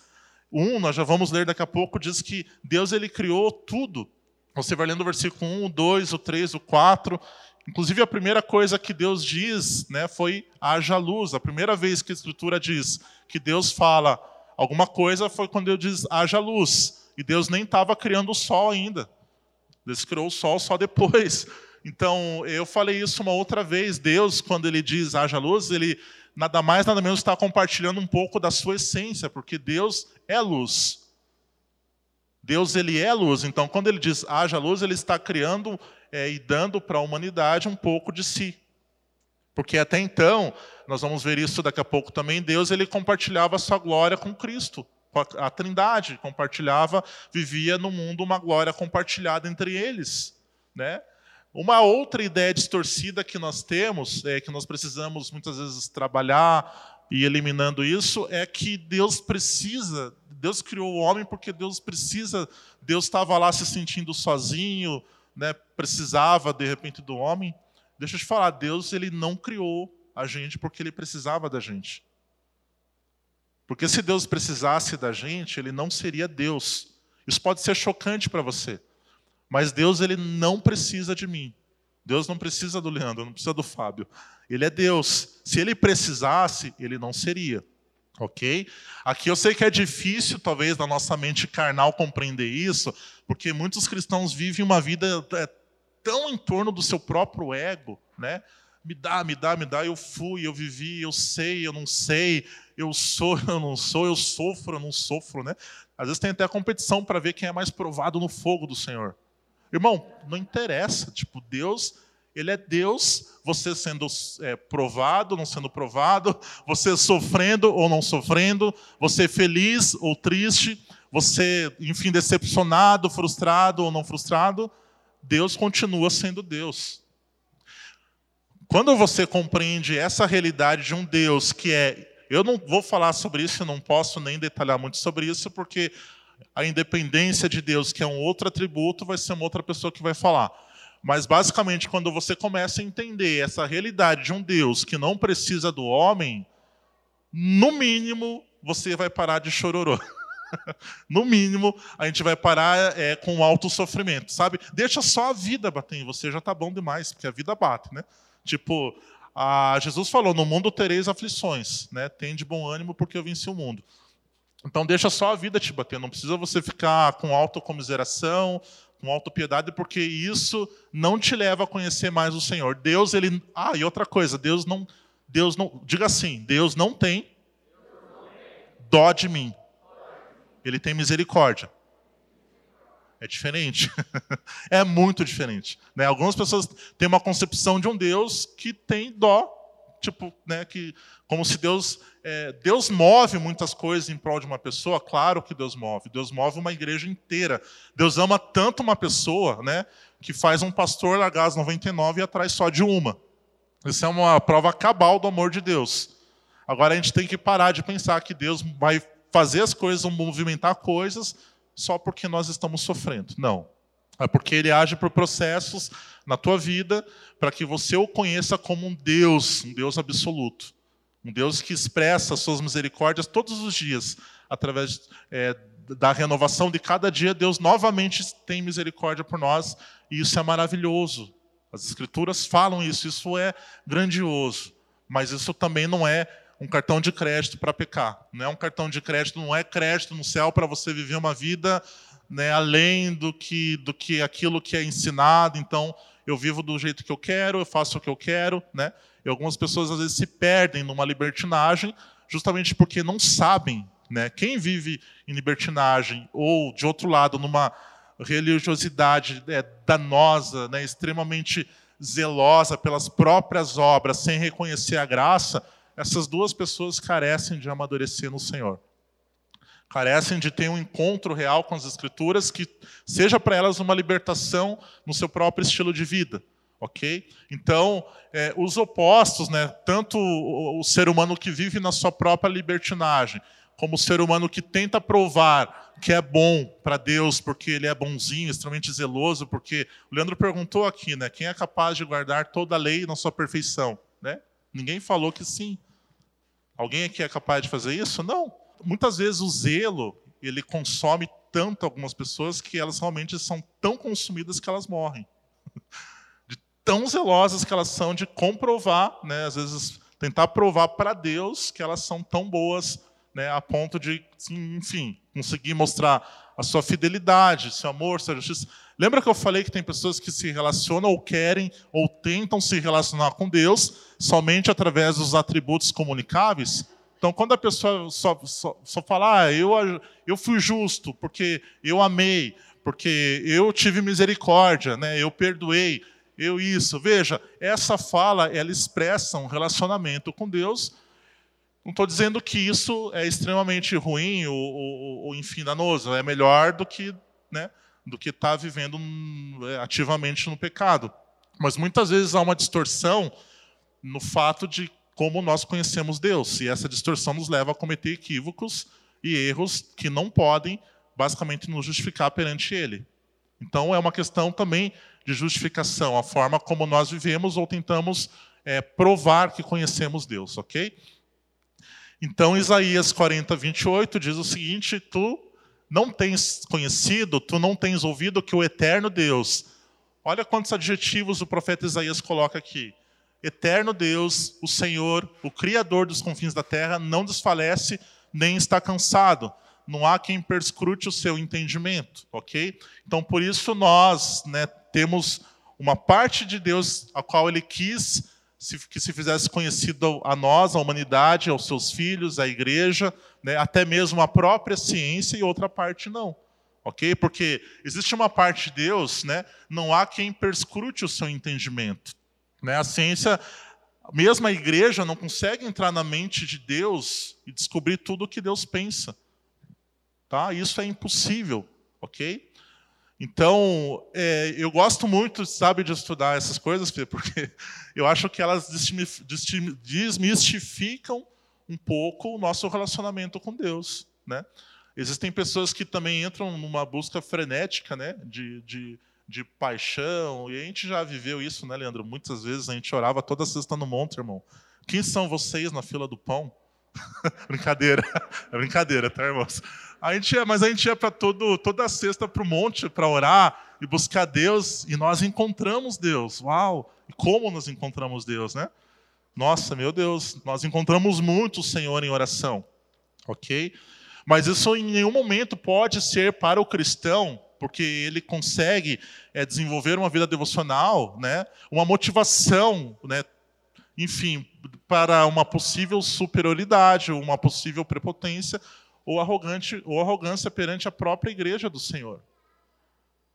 1, nós já vamos ler daqui a pouco, diz que Deus ele criou tudo. Você vai lendo o versículo 1, o 2, o 3, o 4. Inclusive, a primeira coisa que Deus diz né, foi haja luz. A primeira vez que a Escritura diz que Deus fala alguma coisa foi quando Deus diz haja luz. E Deus nem estava criando o sol ainda. Deus criou o sol só depois. Então, eu falei isso uma outra vez. Deus, quando ele diz haja luz, ele nada mais, nada menos está compartilhando um pouco da sua essência, porque Deus é luz. Deus ele é luz. Então, quando ele diz haja luz, ele está criando é, e dando para a humanidade um pouco de si. Porque até então, nós vamos ver isso daqui a pouco também, Deus ele compartilhava a sua glória com Cristo, a, Trindade, compartilhava, vivia no mundo uma glória compartilhada entre eles, né? Uma outra ideia distorcida que nós temos, é, que nós precisamos muitas vezes trabalhar e eliminando isso, é que Deus precisa, Deus criou o homem porque Deus precisa, Deus estava lá se sentindo sozinho, né, precisava de repente do homem. Deixa eu te falar, Deus ele não criou a gente porque ele precisava da gente. Porque se Deus precisasse da gente, ele não seria Deus. Isso pode ser chocante para você. Mas Deus ele não precisa de mim. Deus não precisa do Leandro, não precisa do Fábio. Ele é Deus. Se ele precisasse, ele não seria. Ok? Aqui eu sei que é difícil, talvez, na nossa mente carnal compreender isso, porque muitos cristãos vivem uma vida é, tão em torno do seu próprio ego, né? Me dá, me dá, me dá, eu fui, eu vivi, eu sei, eu não sei, eu sou, eu não sou, eu sofro, eu não sofro, né? Às vezes tem até a competição para ver quem é mais provado no fogo do Senhor. Irmão, não interessa. Tipo, Deus, Ele é Deus, você sendo é, provado, não sendo provado, você sofrendo ou não sofrendo, você feliz ou triste, você, enfim, decepcionado, frustrado ou não frustrado, Deus continua sendo Deus. Quando você compreende essa realidade de um Deus que é. Eu não vou falar sobre isso, não posso nem detalhar muito sobre isso, porque a independência de Deus, que é um outro atributo, vai ser uma outra pessoa que vai falar. Mas basicamente, quando você começa a entender essa realidade de um Deus que não precisa do homem, no mínimo você vai parar de chororô. no mínimo, a gente vai parar é, com alto sofrimento, sabe? Deixa só a vida bater em você, já tá bom demais, porque a vida bate, né? Tipo, a, Jesus falou: no mundo tereis aflições, né? Tem de bom ânimo porque eu venci o mundo. Então deixa só a vida te bater, não precisa você ficar com autocomiseração, com autopiedade, porque isso não te leva a conhecer mais o Senhor. Deus, ele. Ah, e outra coisa, Deus não. Deus não. Diga assim, Deus não tem dó de mim. Ele tem misericórdia. É diferente. é muito diferente. Né? Algumas pessoas têm uma concepção de um Deus que tem dó tipo, né, que como se Deus é, Deus move muitas coisas em prol de uma pessoa, claro que Deus move. Deus move uma igreja inteira. Deus ama tanto uma pessoa, né, que faz um pastor largar as 99 e atrás só de uma. Isso é uma prova cabal do amor de Deus. Agora a gente tem que parar de pensar que Deus vai fazer as coisas, movimentar coisas só porque nós estamos sofrendo. Não. É porque ele age por processos na tua vida para que você o conheça como um Deus, um Deus absoluto. Um Deus que expressa as suas misericórdias todos os dias, através é, da renovação de cada dia, Deus novamente tem misericórdia por nós, e isso é maravilhoso. As Escrituras falam isso, isso é grandioso. Mas isso também não é um cartão de crédito para pecar. Não é um cartão de crédito, não é crédito no céu para você viver uma vida né, além do que, do que aquilo que é ensinado. Então, eu vivo do jeito que eu quero, eu faço o que eu quero. Né? E algumas pessoas, às vezes, se perdem numa libertinagem justamente porque não sabem. Né? Quem vive em libertinagem ou, de outro lado, numa religiosidade é, danosa, né, extremamente zelosa pelas próprias obras, sem reconhecer a graça, essas duas pessoas carecem de amadurecer no Senhor carecem de ter um encontro real com as Escrituras que seja para elas uma libertação no seu próprio estilo de vida. Ok? Então, é, os opostos, né, tanto o, o, ser humano que vive na sua própria libertinagem, como o ser humano que tenta provar que é bom para Deus, porque ele é bonzinho, extremamente zeloso, porque o Leandro perguntou aqui, né, quem é capaz de guardar toda a lei na sua perfeição? Né? Ninguém falou que sim. Alguém aqui é capaz de fazer isso? Não muitas vezes o zelo, ele consome tanto algumas pessoas que elas realmente são tão consumidas que elas morrem. De tão zelosas que elas são de comprovar, né, às vezes tentar provar para Deus que elas são tão boas, né, a ponto de, enfim, conseguir mostrar a sua fidelidade, seu amor, sua justiça. Lembra que eu falei que tem pessoas que se relacionam ou querem ou tentam se relacionar com Deus somente através dos atributos comunicáveis? Então, quando a pessoa só, só, só fala, ah, eu, eu fui justo porque eu amei, porque eu tive misericórdia, né, eu perdoei, eu isso. Veja, essa fala, ela expressa um relacionamento com Deus. Não estou dizendo que isso é extremamente ruim ou, ou, ou enfim, danoso. É melhor do que né, do que estar tá vivendo é, ativamente no pecado. Mas muitas vezes há uma distorção no fato de como nós conhecemos Deus, e essa distorção nos leva a cometer equívocos e erros que não podem, basicamente, nos justificar perante Ele. Então, é uma questão também de justificação, a forma como nós vivemos ou tentamos é, provar que conhecemos Deus, ok? Então, Isaías 40, 28 diz o seguinte: Tu não tens conhecido, tu não tens ouvido que o eterno Deus. Olha quantos adjetivos o profeta Isaías coloca aqui. Eterno Deus, o Senhor, o Criador dos confins da terra, não desfalece nem está cansado. Não há quem perscrute o seu entendimento, ok? Então, por isso nós né, temos uma parte de Deus a qual Ele quis que se fizesse conhecido a nós, a humanidade, aos seus filhos, à igreja, né, até mesmo a própria ciência, e outra parte não. Ok? Porque existe uma parte de Deus, né, não há quem perscrute o seu entendimento. Né? A ciência, mesmo a igreja, não consegue entrar na mente de Deus e descobrir tudo o que Deus pensa. Tá? Isso é impossível. Ok? Então, é, eu gosto muito, sabe, de estudar essas coisas, porque eu acho que elas desmistificam um pouco o nosso relacionamento com Deus, né? Existem pessoas que também entram numa busca frenética, né, de, de, de paixão, e a gente já viveu isso, né, Leandro? Muitas vezes a gente orava toda sexta no monte, irmão. Quem são vocês na fila do pão? brincadeira, é brincadeira, tá, irmãos? A gente ia, mas a gente ia para toda sexta para o monte para orar e buscar Deus, e nós encontramos Deus. Uau! Como nós encontramos Deus, né? Nossa, meu Deus, nós encontramos muito o Senhor em oração, ok? Mas isso em nenhum momento pode ser para o cristão, porque ele consegue é, desenvolver uma vida devocional, né? Uma motivação, né? Enfim, para uma possível superioridade, uma possível prepotência ou, arrogante, ou arrogância perante a própria igreja do Senhor.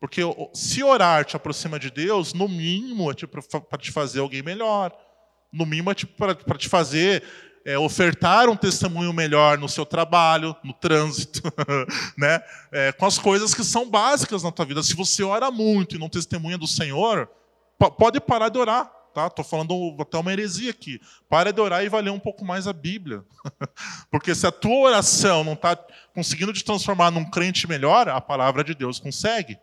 Porque se orar te aproxima de Deus, no mínimo é para te fazer alguém melhor. No mínimo é para te fazer é, ofertar um testemunho melhor no seu trabalho, no trânsito, né? É, com as coisas que são básicas na tua vida. Se você ora muito e não testemunha do Senhor, pode parar de orar. Tá? Estou falando até uma heresia aqui. Para de orar e vai ler um pouco mais a Bíblia. Porque se a tua oração não está conseguindo te transformar num crente melhor, a palavra de Deus consegue.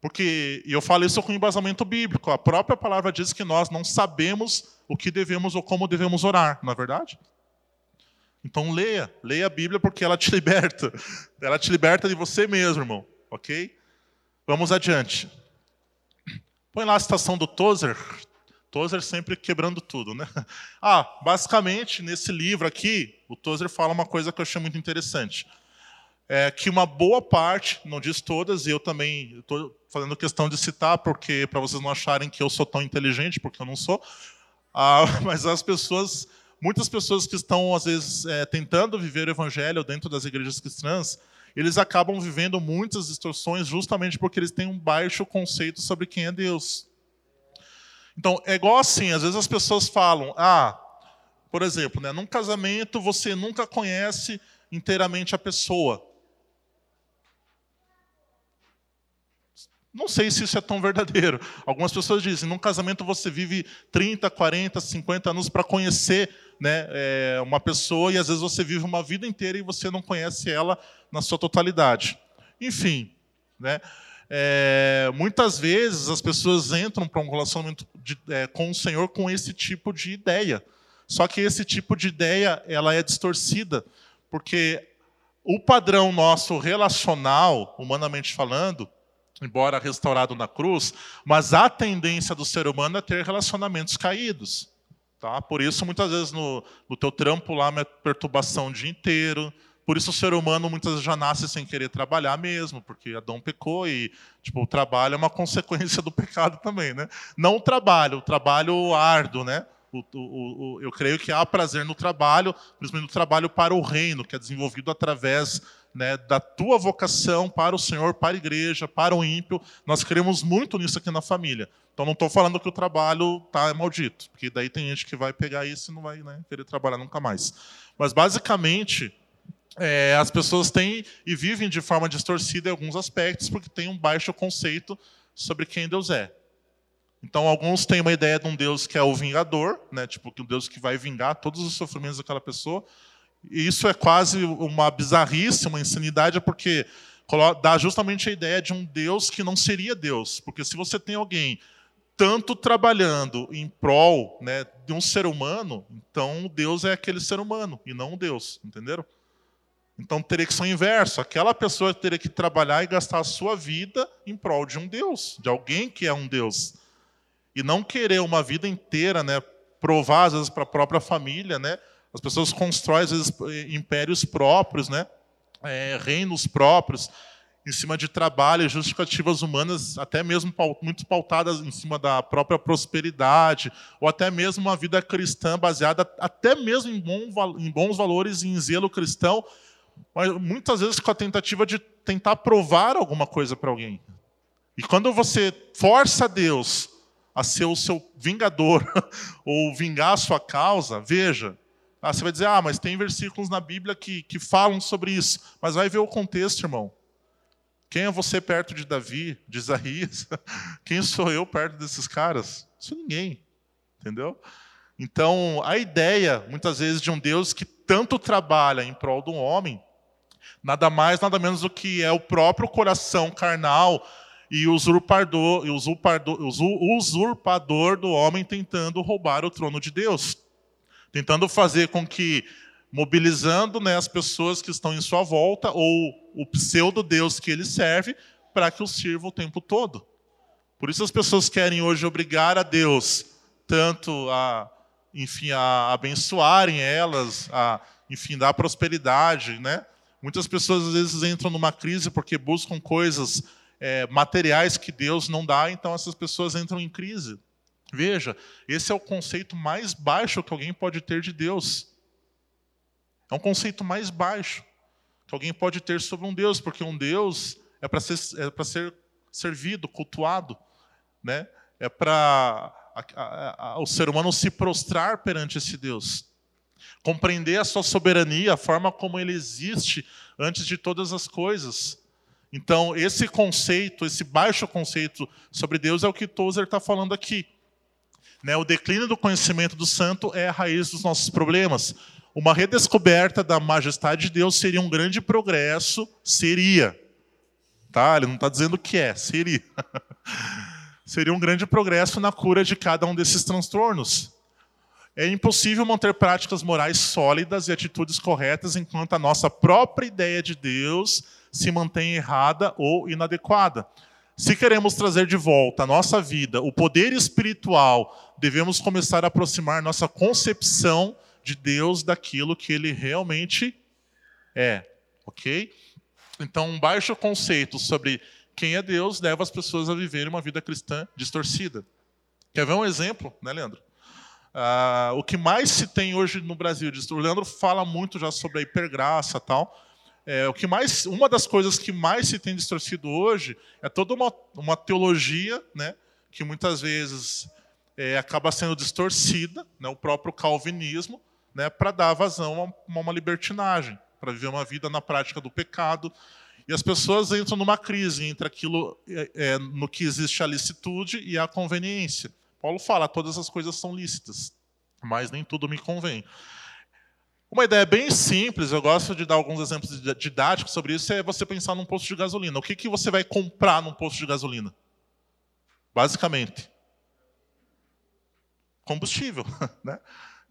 Porque, e eu falo isso com embasamento bíblico, a própria palavra diz que nós não sabemos o que devemos ou como devemos orar, não é verdade? Então leia, leia a Bíblia porque ela te liberta. Ela te liberta de você mesmo, irmão. Ok? Vamos adiante. Põe lá a citação do Tozer, Tozer sempre quebrando tudo, né? Ah, basicamente, nesse livro aqui, o Tozer fala uma coisa que eu achei muito interessante. É que uma boa parte, não diz todas, e eu também fazendo questão de citar, porque para vocês não acharem que eu sou tão inteligente, porque eu não sou, ah, mas as pessoas, muitas pessoas que estão, às vezes, é, tentando viver o evangelho dentro das igrejas cristãs, eles acabam vivendo muitas distorções justamente porque eles têm um baixo conceito sobre quem é Deus. Então, é igual assim, às vezes as pessoas falam, ah, por exemplo, né, num casamento você nunca conhece inteiramente a pessoa. Não sei se isso é tão verdadeiro. Algumas pessoas dizem, num casamento você vive 30, 40, 50 anos para conhecer né, é, uma pessoa e às vezes você vive uma vida inteira e você não conhece ela na sua totalidade. Enfim, né? É, muitas vezes as pessoas entram para um relacionamento de, é, com o Senhor com esse tipo de ideia. Só que esse tipo de ideia ela é distorcida, porque o padrão nosso relacional, humanamente falando, embora restaurado na cruz, mas a tendência do ser humano é ter relacionamentos caídos. Tá? Por isso, muitas vezes, no, no teu trampo lá, minha perturbação o dia inteiro. Por isso, o ser humano muitas vezes já nasce sem querer trabalhar mesmo, porque Adão pecou e tipo, o trabalho é uma consequência do pecado também. Né? Não o trabalho, o trabalho árduo, né? O, o, o, eu creio que há prazer no trabalho, principalmente no trabalho para o reino, que é desenvolvido através né, da tua vocação para o Senhor, para a igreja, para o ímpio. Nós queremos muito nisso aqui na família. Então não estou falando que o trabalho tá maldito, porque daí tem gente que vai pegar isso e não vai né, querer trabalhar nunca mais. Mas basicamente é, as pessoas têm e vivem de forma distorcida em alguns aspectos, porque tem um baixo conceito sobre quem Deus é. Então, alguns têm uma ideia de um Deus que é o vingador, né? tipo, um Deus que vai vingar todos os sofrimentos daquela pessoa. Isso é quase uma bizarrice, uma insanidade, porque dá justamente a ideia de um Deus que não seria Deus. Porque se você tem alguém tanto trabalhando em prol né, de um ser humano, então Deus é aquele ser humano e não um Deus, entenderam? Então teria que ser o inverso. Aquela pessoa teria que trabalhar e gastar a sua vida em prol de um Deus, de alguém que é um Deus e não querer uma vida inteira, né, provar às vezes para a própria família, né? As pessoas constroem às vezes impérios próprios, né? É, reinos próprios em cima de trabalho justificativas humanas, até mesmo muito pautadas em cima da própria prosperidade, ou até mesmo uma vida cristã baseada até mesmo em, bom, em bons valores e em zelo cristão, mas muitas vezes com a tentativa de tentar provar alguma coisa para alguém. E quando você força Deus a ser o seu vingador ou vingar a sua causa, veja, ah, você vai dizer, ah, mas tem versículos na Bíblia que, que falam sobre isso. Mas vai ver o contexto, irmão. Quem é você perto de Davi, de Isaías? Quem sou eu perto desses caras? Sou ninguém. Entendeu? Então, a ideia, muitas vezes, de um Deus que tanto trabalha em prol do homem, nada mais, nada menos do que é o próprio coração carnal e usurpador, usurpador, usurpador do homem tentando roubar o trono de Deus, tentando fazer com que, mobilizando né, as pessoas que estão em sua volta, ou o pseudo-deus que ele serve, para que o sirva o tempo todo. Por isso as pessoas querem hoje obrigar a Deus tanto a, enfim, a abençoarem elas, a, enfim, dar prosperidade, né? Muitas pessoas às vezes entram numa crise porque buscam coisas é, materiais que Deus não dá, então essas pessoas entram em crise. Veja, esse é o conceito mais baixo que alguém pode ter de Deus. É um conceito mais baixo que alguém pode ter sobre um Deus, porque um Deus é para ser, é ser servido, cultuado, né? é para o ser humano se prostrar perante esse Deus, compreender a sua soberania, a forma como ele existe antes de todas as coisas. Então, esse conceito, esse baixo conceito sobre Deus é o que Tozer está falando aqui. Né, o declínio do conhecimento do santo é a raiz dos nossos problemas. Uma redescoberta da majestade de Deus seria um grande progresso, seria. Tá? Ele não está dizendo que é, seria. seria um grande progresso na cura de cada um desses transtornos. É impossível manter práticas morais sólidas e atitudes corretas enquanto a nossa própria ideia de Deus se mantém errada ou inadequada. Se queremos trazer de volta à nossa vida o poder espiritual, devemos começar a aproximar nossa concepção de Deus daquilo que ele realmente é, ok? Então, um baixo conceito sobre quem é Deus leva as pessoas a viverem uma vida cristã distorcida. Quer ver um exemplo, né, Leandro? Ah, o que mais se tem hoje no Brasil, o Leandro fala muito já sobre a hipergraça tal, é, o que mais, uma das coisas que mais se tem distorcido hoje é toda uma, uma teologia, né, que muitas vezes é, acaba sendo distorcida, né, o próprio calvinismo, né, para dar vazão a uma libertinagem, para viver uma vida na prática do pecado. E as pessoas entram numa crise entre aquilo é, é, no que existe a licitude e a conveniência. Paulo fala, todas as coisas são lícitas, mas nem tudo me convém. Uma ideia bem simples, eu gosto de dar alguns exemplos didáticos sobre isso, é você pensar num posto de gasolina. O que, que você vai comprar num posto de gasolina? Basicamente. Combustível. Né?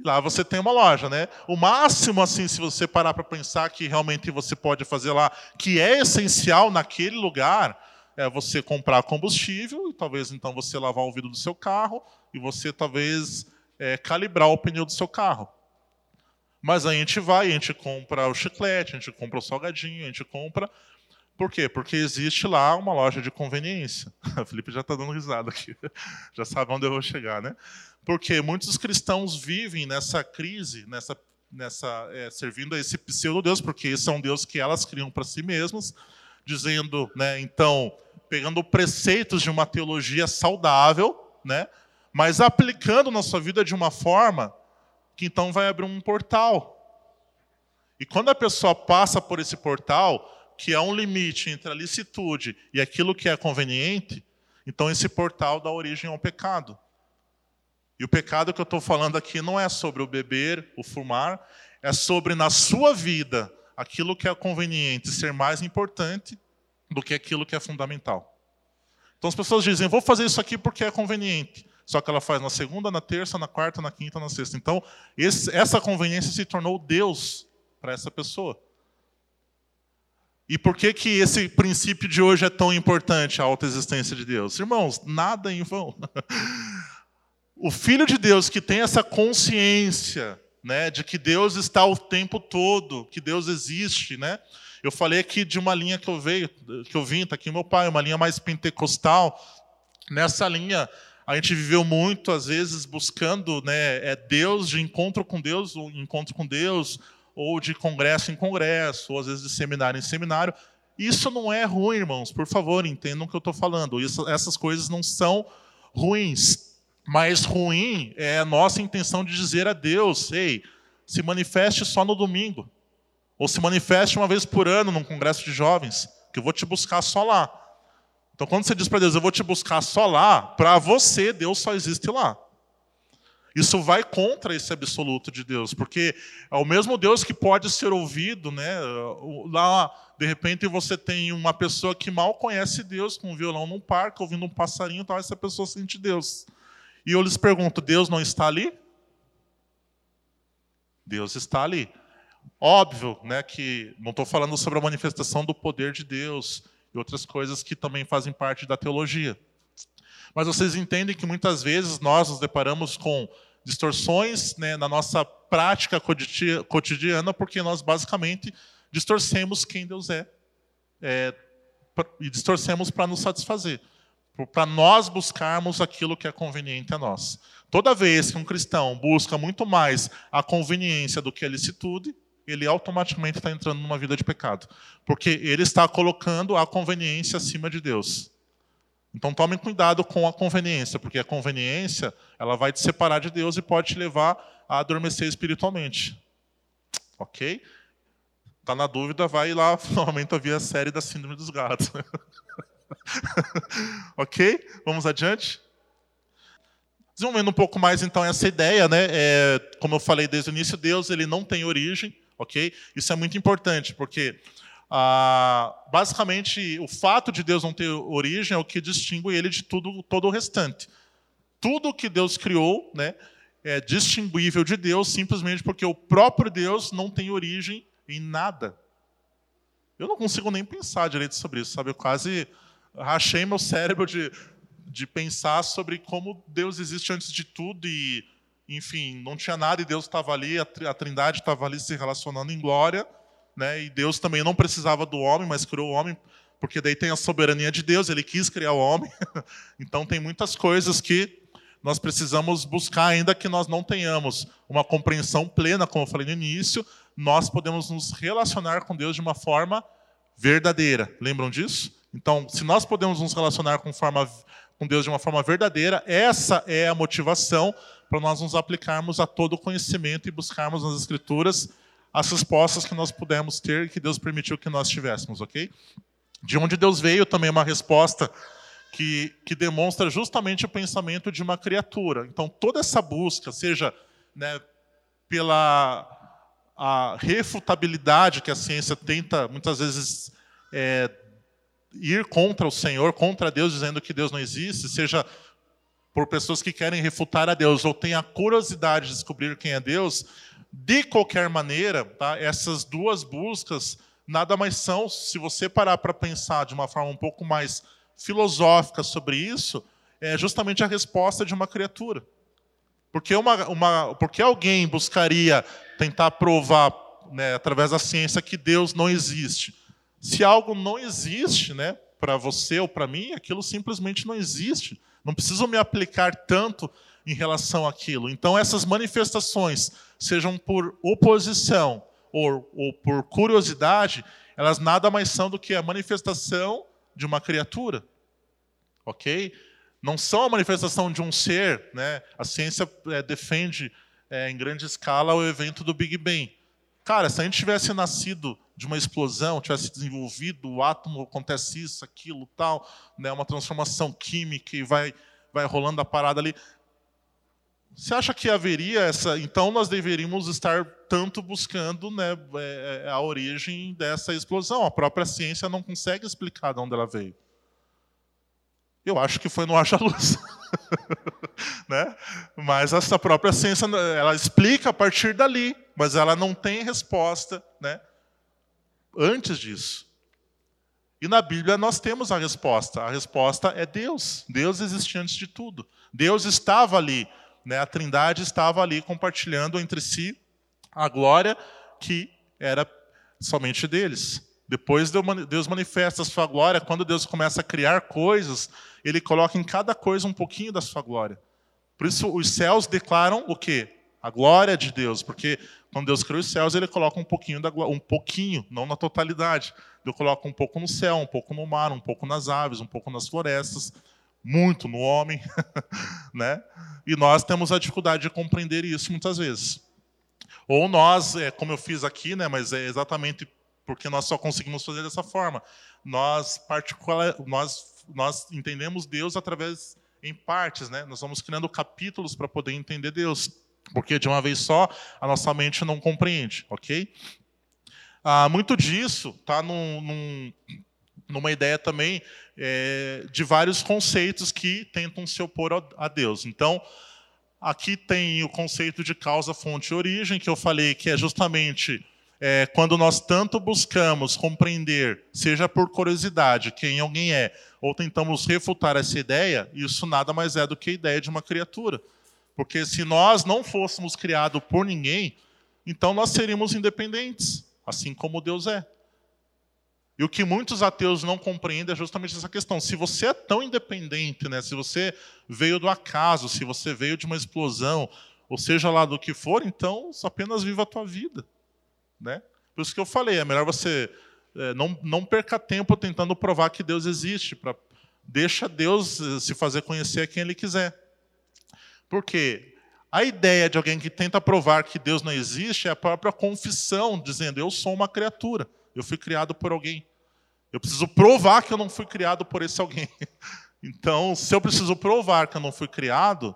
Lá você tem uma loja, né? O máximo, assim, se você parar para pensar que realmente você pode fazer lá, que é essencial naquele lugar, é você comprar combustível e talvez então você lavar o vidro do seu carro e você talvez é, calibrar o pneu do seu carro. Mas a gente vai, a gente compra o chiclete, a gente compra o salgadinho, a gente compra. Por quê? Porque existe lá uma loja de conveniência. O Felipe já está dando risada aqui, já sabe onde eu vou chegar, né? Porque muitos cristãos vivem nessa crise, nessa, nessa é, servindo a esse pseudo Deus, porque esse é um Deus que elas criam para si mesmas, dizendo, né? Então, pegando preceitos de uma teologia saudável, né? Mas aplicando na sua vida de uma forma que então vai abrir um portal. E quando a pessoa passa por esse portal, que há um limite entre a licitude e aquilo que é conveniente, então esse portal dá origem ao pecado. E o pecado que eu estou falando aqui não é sobre o beber, o fumar, é sobre na sua vida aquilo que é conveniente ser mais importante do que aquilo que é fundamental. Então as pessoas dizem, vou fazer isso aqui porque é conveniente. Só que ela faz na segunda, na terça, na quarta, na quinta, na sexta. Então, esse, essa conveniência se tornou Deus para essa pessoa. E por que, que esse princípio de hoje é tão importante, a autoexistência de Deus? Irmãos, nada em vão. O Filho de Deus que tem essa consciência né, de que Deus está o tempo todo, que Deus existe, né? Eu falei aqui de uma linha que eu veio, que eu vim, está aqui meu pai, uma linha mais pentecostal. Nessa linha, a gente viveu muito, às vezes, buscando né, é Deus, de encontro com Deus, ou encontro com Deus, ou de congresso em congresso, ou às vezes de seminário em seminário. Isso não é ruim, irmãos, por favor, entendam o que eu estou falando. Isso, essas coisas não são ruins. Mas ruim é a nossa intenção de dizer a Deus: ei, se manifeste só no domingo. Ou se manifeste uma vez por ano num congresso de jovens, que eu vou te buscar só lá. Então, quando você diz para Deus, eu vou te buscar só lá, para você, Deus só existe lá. Isso vai contra esse absoluto de Deus, porque é o mesmo Deus que pode ser ouvido, né? Lá, de repente, você tem uma pessoa que mal conhece Deus com um violão num parque, ouvindo um passarinho, tal, essa pessoa sente Deus. E eu lhes pergunto: Deus não está ali? Deus está ali. Óbvio, né, que não estou falando sobre a manifestação do poder de Deus e outras coisas que também fazem parte da teologia. Mas vocês entendem que muitas vezes nós nos deparamos com distorções né, na nossa prática cotidiana, porque nós basicamente distorcemos quem Deus é, é e distorcemos para nos satisfazer, para nós buscarmos aquilo que é conveniente a nós. Toda vez que um cristão busca muito mais a conveniência do que a licitude, ele automaticamente está entrando numa vida de pecado. Porque ele está colocando a conveniência acima de Deus. Então tomem cuidado com a conveniência, porque a conveniência ela vai te separar de Deus e pode te levar a adormecer espiritualmente. Ok? Tá na dúvida, vai lá novamente ouvir a série da Síndrome dos Gatos. ok? Vamos adiante? Desenvolvendo um pouco mais então essa ideia, né? É, como eu falei desde o início, Deus ele não tem origem ok? Isso é muito importante, porque ah, basicamente o fato de Deus não ter origem é o que distingue ele de tudo, todo o restante. Tudo que Deus criou, né, é distinguível de Deus simplesmente porque o próprio Deus não tem origem em nada. Eu não consigo nem pensar direito sobre isso, sabe? Eu quase rachei meu cérebro de, de pensar sobre como Deus existe antes de tudo e enfim, não tinha nada e Deus estava ali, a Trindade estava ali se relacionando em glória, né? E Deus também não precisava do homem, mas criou o homem, porque daí tem a soberania de Deus, ele quis criar o homem. então tem muitas coisas que nós precisamos buscar, ainda que nós não tenhamos uma compreensão plena, como eu falei no início, nós podemos nos relacionar com Deus de uma forma verdadeira. Lembram disso? Então, se nós podemos nos relacionar com, forma, com Deus de uma forma verdadeira, essa é a motivação para nós nos aplicarmos a todo o conhecimento e buscarmos nas Escrituras as respostas que nós pudemos ter e que Deus permitiu que nós tivéssemos, ok? De onde Deus veio também é uma resposta que, que demonstra justamente o pensamento de uma criatura. Então, toda essa busca, seja né, pela a refutabilidade que a ciência tenta muitas vezes é, ir contra o Senhor, contra Deus, dizendo que Deus não existe, seja por pessoas que querem refutar a Deus ou têm a curiosidade de descobrir quem é Deus, de qualquer maneira, tá, essas duas buscas nada mais são, se você parar para pensar de uma forma um pouco mais filosófica sobre isso, é justamente a resposta de uma criatura. Porque, uma, uma, porque alguém buscaria tentar provar, né, através da ciência, que Deus não existe? Se algo não existe né, para você ou para mim, aquilo simplesmente não existe. Não preciso me aplicar tanto em relação àquilo. Então, essas manifestações, sejam por oposição ou, ou por curiosidade, elas nada mais são do que a manifestação de uma criatura. Ok? Não são a manifestação de um ser. Né? A ciência é, defende é, em grande escala o evento do Big Bang. Cara, se a gente tivesse nascido de uma explosão, tivesse desenvolvido, o átomo acontece isso, aquilo, tal, né, uma transformação química e vai, vai rolando a parada ali. Você acha que haveria essa? Então nós deveríamos estar tanto buscando né, é, é, a origem dessa explosão. A própria ciência não consegue explicar de onde ela veio. Eu acho que foi no haja luz. né? Mas essa própria ciência ela explica a partir dali, mas ela não tem resposta né, antes disso. E na Bíblia nós temos a resposta. A resposta é Deus. Deus existia antes de tudo. Deus estava ali né, a Trindade estava ali compartilhando entre si a glória que era somente deles. Depois Deus manifesta a sua glória, quando Deus começa a criar coisas, ele coloca em cada coisa um pouquinho da sua glória. Por isso os céus declaram o quê? A glória de Deus, porque quando Deus criou os céus, ele coloca um pouquinho da um pouquinho, não na totalidade. Deus coloca um pouco no céu, um pouco no mar, um pouco nas aves, um pouco nas florestas, muito no homem, né? E nós temos a dificuldade de compreender isso muitas vezes. Ou nós, é, como eu fiz aqui, né? Mas é exatamente porque nós só conseguimos fazer dessa forma. Nós particular, nós nós entendemos Deus através em partes, né? Nós vamos criando capítulos para poder entender Deus, porque de uma vez só a nossa mente não compreende, ok? Ah, muito disso está num, num, numa ideia também é, de vários conceitos que tentam se opor a Deus. Então, aqui tem o conceito de causa, fonte e origem, que eu falei que é justamente é, quando nós tanto buscamos compreender, seja por curiosidade, quem alguém é, ou tentamos refutar essa ideia, isso nada mais é do que a ideia de uma criatura. Porque se nós não fôssemos criados por ninguém, então nós seríamos independentes, assim como Deus é. E o que muitos ateus não compreendem é justamente essa questão. Se você é tão independente, né, se você veio do acaso, se você veio de uma explosão, ou seja lá do que for, então apenas viva a tua vida. Né? Por isso que eu falei, é melhor você é, não, não perca tempo tentando provar que Deus existe. Pra, deixa Deus eh, se fazer conhecer a quem Ele quiser. Porque a ideia de alguém que tenta provar que Deus não existe é a própria confissão, dizendo eu sou uma criatura. Eu fui criado por alguém. Eu preciso provar que eu não fui criado por esse alguém. Então, se eu preciso provar que eu não fui criado,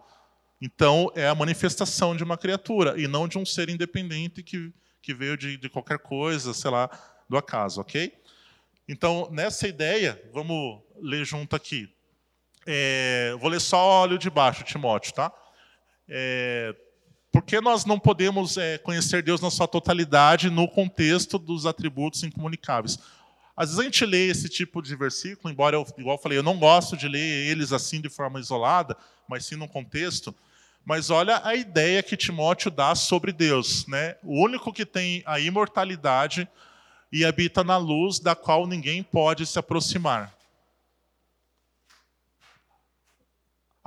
então é a manifestação de uma criatura e não de um ser independente que, que veio de, de qualquer coisa, sei lá, do acaso, ok? Então, nessa ideia, vamos ler junto aqui. É, vou ler só o de baixo, Timóteo, tá? É, por que nós não podemos é, conhecer Deus na sua totalidade no contexto dos atributos incomunicáveis? Às vezes a gente lê esse tipo de versículo, embora eu, igual eu falei, eu não gosto de ler eles assim de forma isolada, mas sim no contexto. Mas olha a ideia que Timóteo dá sobre Deus, né? O único que tem a imortalidade e habita na luz da qual ninguém pode se aproximar.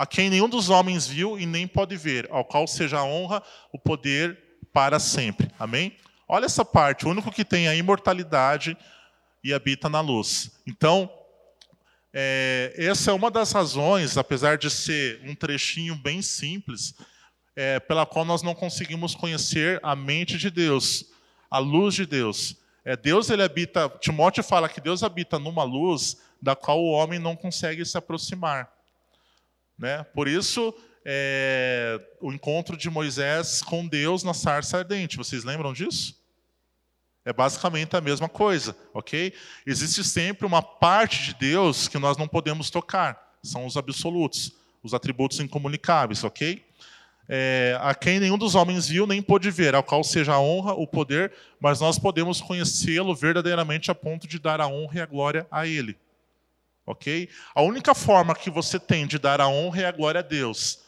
A quem nenhum dos homens viu e nem pode ver, ao qual seja a honra, o poder para sempre. Amém? Olha essa parte, o único que tem a imortalidade e habita na luz. Então, é, essa é uma das razões, apesar de ser um trechinho bem simples, é, pela qual nós não conseguimos conhecer a mente de Deus, a luz de Deus. É, Deus ele habita, Timóteo fala que Deus habita numa luz da qual o homem não consegue se aproximar. Né? Por isso, é, o encontro de Moisés com Deus na sarça ardente. Vocês lembram disso? É basicamente a mesma coisa, ok? Existe sempre uma parte de Deus que nós não podemos tocar, são os absolutos. os atributos incomunicáveis, ok? É, a quem nenhum dos homens viu nem pôde ver, ao qual seja a honra, o poder, mas nós podemos conhecê-lo verdadeiramente a ponto de dar a honra e a glória a Ele. Ok? A única forma que você tem de dar a honra e a glória a Deus,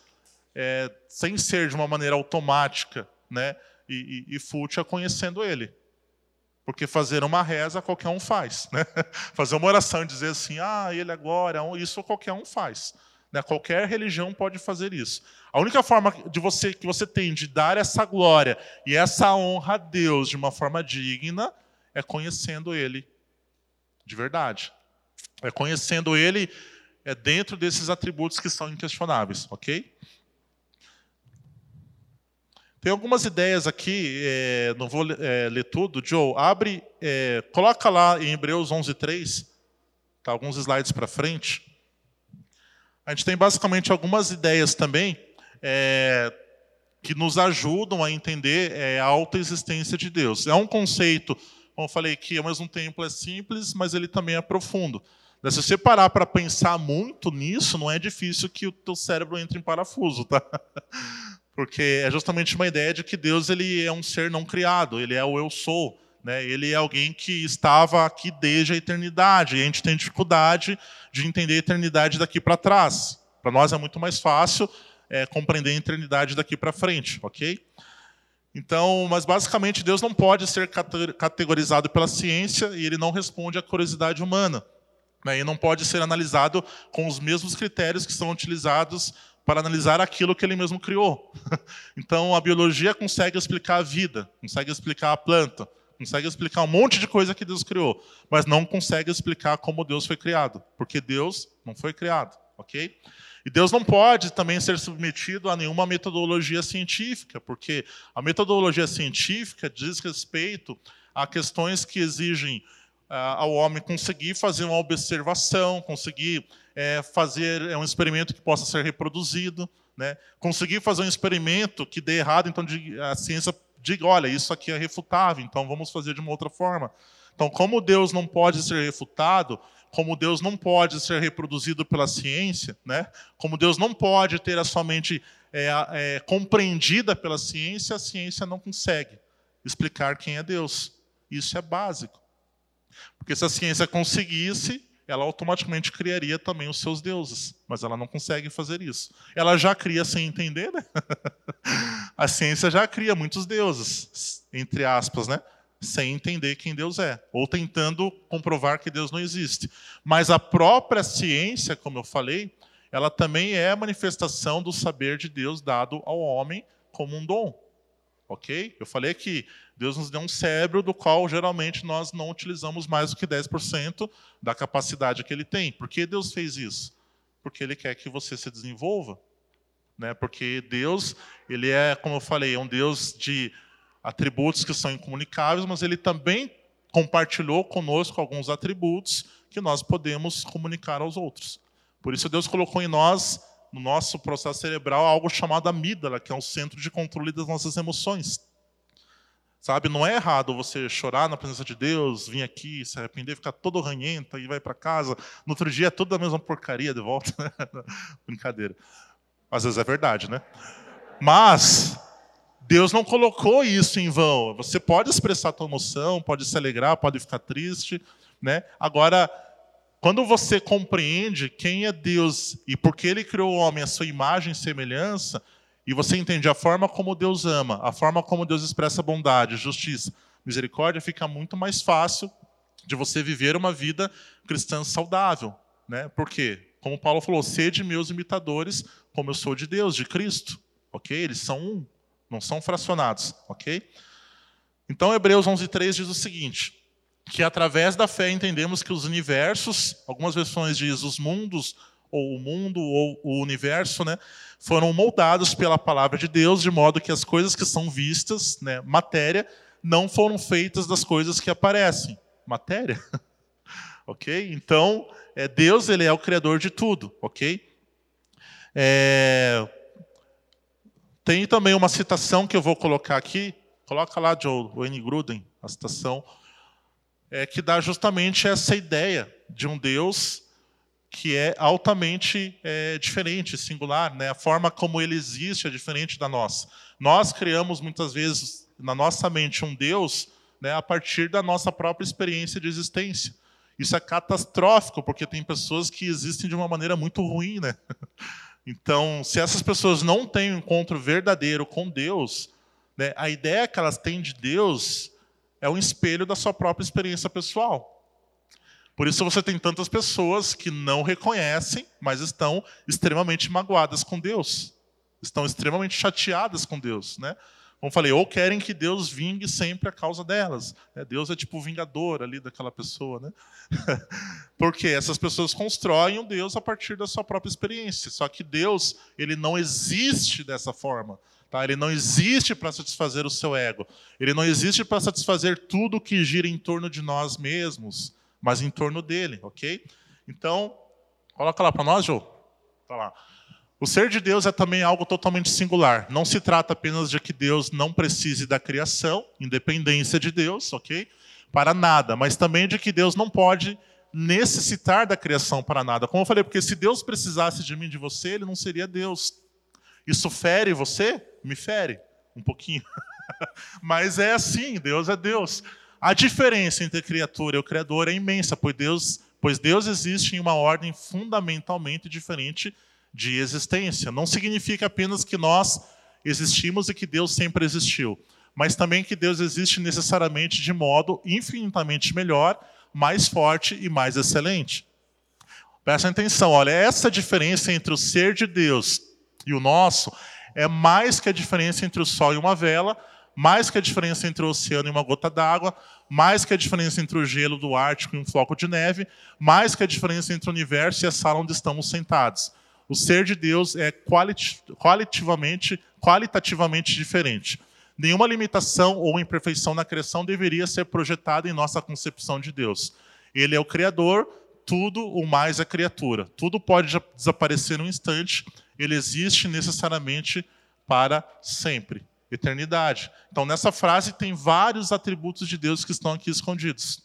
é, sem ser de uma maneira automática né, e, e, e fútil, é conhecendo Ele. Porque fazer uma reza qualquer um faz. Né? Fazer uma oração e dizer assim, ah, Ele é glória, isso qualquer um faz. Né? Qualquer religião pode fazer isso. A única forma de você que você tem de dar essa glória e essa honra a Deus de uma forma digna é conhecendo Ele de verdade. É conhecendo Ele é dentro desses atributos que são inquestionáveis, ok? Tem algumas ideias aqui, é, não vou é, ler tudo. Joe, abre, é, coloca lá em Hebreus 11:3, tá, alguns slides para frente. A gente tem basicamente algumas ideias também é, que nos ajudam a entender é, a autoexistência de Deus. É um conceito, como eu falei, que ao mesmo tempo é simples, mas ele também é profundo. Se você parar para pensar muito nisso, não é difícil que o teu cérebro entre em parafuso, tá? Porque é justamente uma ideia de que Deus ele é um ser não criado, ele é o eu sou. Né? Ele é alguém que estava aqui desde a eternidade. E a gente tem dificuldade de entender a eternidade daqui para trás. Para nós é muito mais fácil é, compreender a eternidade daqui para frente, ok? Então, mas basicamente Deus não pode ser categorizado pela ciência e ele não responde à curiosidade humana. Né? E não pode ser analisado com os mesmos critérios que são utilizados para analisar aquilo que ele mesmo criou. Então, a biologia consegue explicar a vida, consegue explicar a planta, consegue explicar um monte de coisa que Deus criou, mas não consegue explicar como Deus foi criado, porque Deus não foi criado, ok? E Deus não pode também ser submetido a nenhuma metodologia científica, porque a metodologia científica diz respeito a questões que exigem ao homem conseguir fazer uma observação, conseguir é, fazer é, um experimento que possa ser reproduzido, né? conseguir fazer um experimento que dê errado, então a ciência diga, olha, isso aqui é refutável, então vamos fazer de uma outra forma. Então, como Deus não pode ser refutado, como Deus não pode ser reproduzido pela ciência, né? como Deus não pode ter a sua mente é, é, compreendida pela ciência, a ciência não consegue explicar quem é Deus. Isso é básico. Porque se a ciência conseguisse, ela automaticamente criaria também os seus deuses, mas ela não consegue fazer isso. Ela já cria sem entender, né? A ciência já cria muitos deuses, entre aspas, né? Sem entender quem Deus é, ou tentando comprovar que Deus não existe. Mas a própria ciência, como eu falei, ela também é a manifestação do saber de Deus dado ao homem como um dom. Ok? Eu falei que Deus nos deu um cérebro do qual geralmente nós não utilizamos mais do que 10% da capacidade que ele tem. Por que Deus fez isso? Porque ele quer que você se desenvolva. Né? Porque Deus, ele é, como eu falei, é um Deus de atributos que são incomunicáveis, mas ele também compartilhou conosco alguns atributos que nós podemos comunicar aos outros. Por isso Deus colocou em nós, no nosso processo cerebral, algo chamado amígdala, que é o centro de controle das nossas emoções. Sabe, não é errado você chorar na presença de Deus, vir aqui, se arrepender, ficar todo ranhento e vai para casa. No outro dia é tudo a mesma porcaria de volta. Brincadeira. Às vezes é verdade, né? Mas Deus não colocou isso em vão. Você pode expressar a tua emoção, pode se alegrar, pode ficar triste, né? Agora, quando você compreende quem é Deus e por que ele criou o homem à sua imagem e semelhança, e você entende a forma como Deus ama, a forma como Deus expressa bondade, justiça, misericórdia, fica muito mais fácil de você viver uma vida cristã saudável. Né? Por quê? Como Paulo falou, sede meus imitadores, como eu sou de Deus, de Cristo. Ok? Eles são um, não são fracionados. Ok? Então, Hebreus 11:3 diz o seguinte: que através da fé entendemos que os universos, algumas versões diz os mundos ou o mundo ou o universo, né, foram moldados pela palavra de Deus, de modo que as coisas que são vistas, né, matéria, não foram feitas das coisas que aparecem. Matéria? ok? Então, é, Deus ele é o criador de tudo, ok? É, tem também uma citação que eu vou colocar aqui, coloca lá, Joe, o N. Gruden, a citação, é, que dá justamente essa ideia de um Deus que é altamente é, diferente, singular. Né? A forma como ele existe é diferente da nossa. Nós criamos muitas vezes na nossa mente um Deus né, a partir da nossa própria experiência de existência. Isso é catastrófico, porque tem pessoas que existem de uma maneira muito ruim. Né? Então, se essas pessoas não têm um encontro verdadeiro com Deus, né, a ideia que elas têm de Deus é um espelho da sua própria experiência pessoal. Por isso você tem tantas pessoas que não reconhecem, mas estão extremamente magoadas com Deus. Estão extremamente chateadas com Deus, né? Como falei, ou querem que Deus vingue sempre a causa delas. Né? Deus é tipo o vingador ali daquela pessoa, né? Porque essas pessoas constroem um Deus a partir da sua própria experiência. Só que Deus, ele não existe dessa forma. Tá? Ele não existe para satisfazer o seu ego. Ele não existe para satisfazer tudo que gira em torno de nós mesmos, mas em torno dele, ok? Então, coloca lá para nós, Joe. Tá lá. O ser de Deus é também algo totalmente singular. Não se trata apenas de que Deus não precise da criação, independência de Deus, ok? Para nada, mas também de que Deus não pode necessitar da criação para nada. Como eu falei, porque se Deus precisasse de mim, de você, ele não seria Deus. Isso fere você? Me fere um pouquinho. mas é assim, Deus é Deus. A diferença entre criatura e o criador é imensa, pois Deus, pois Deus existe em uma ordem fundamentalmente diferente de existência. Não significa apenas que nós existimos e que Deus sempre existiu, mas também que Deus existe necessariamente de modo infinitamente melhor, mais forte e mais excelente. Presta atenção, olha, essa diferença entre o ser de Deus e o nosso é mais que a diferença entre o sol e uma vela, mais que a diferença entre o oceano e uma gota d'água, mais que a diferença entre o gelo do Ártico e um floco de neve, mais que a diferença entre o universo e a sala onde estamos sentados. O ser de Deus é qualitativamente, qualitativamente diferente. Nenhuma limitação ou imperfeição na criação deveria ser projetada em nossa concepção de Deus. Ele é o Criador, tudo o mais é criatura. Tudo pode desaparecer num instante, ele existe necessariamente para sempre eternidade. Então, nessa frase tem vários atributos de Deus que estão aqui escondidos.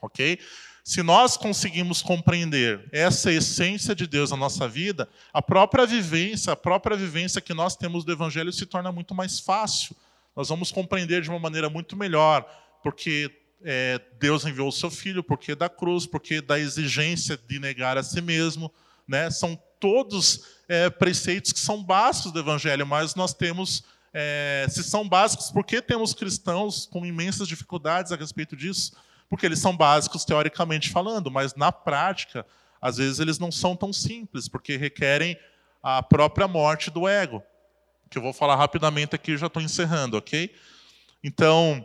Ok? Se nós conseguimos compreender essa essência de Deus na nossa vida, a própria vivência, a própria vivência que nós temos do Evangelho se torna muito mais fácil. Nós vamos compreender de uma maneira muito melhor, porque é, Deus enviou o seu Filho, porque da cruz, porque da exigência de negar a si mesmo. Né? São todos é, preceitos que são básicos do Evangelho, mas nós temos é, se são básicos, por que temos cristãos com imensas dificuldades a respeito disso? porque eles são básicos teoricamente falando, mas na prática, às vezes eles não são tão simples, porque requerem a própria morte do ego, que eu vou falar rapidamente aqui, já estou encerrando, ok? Então,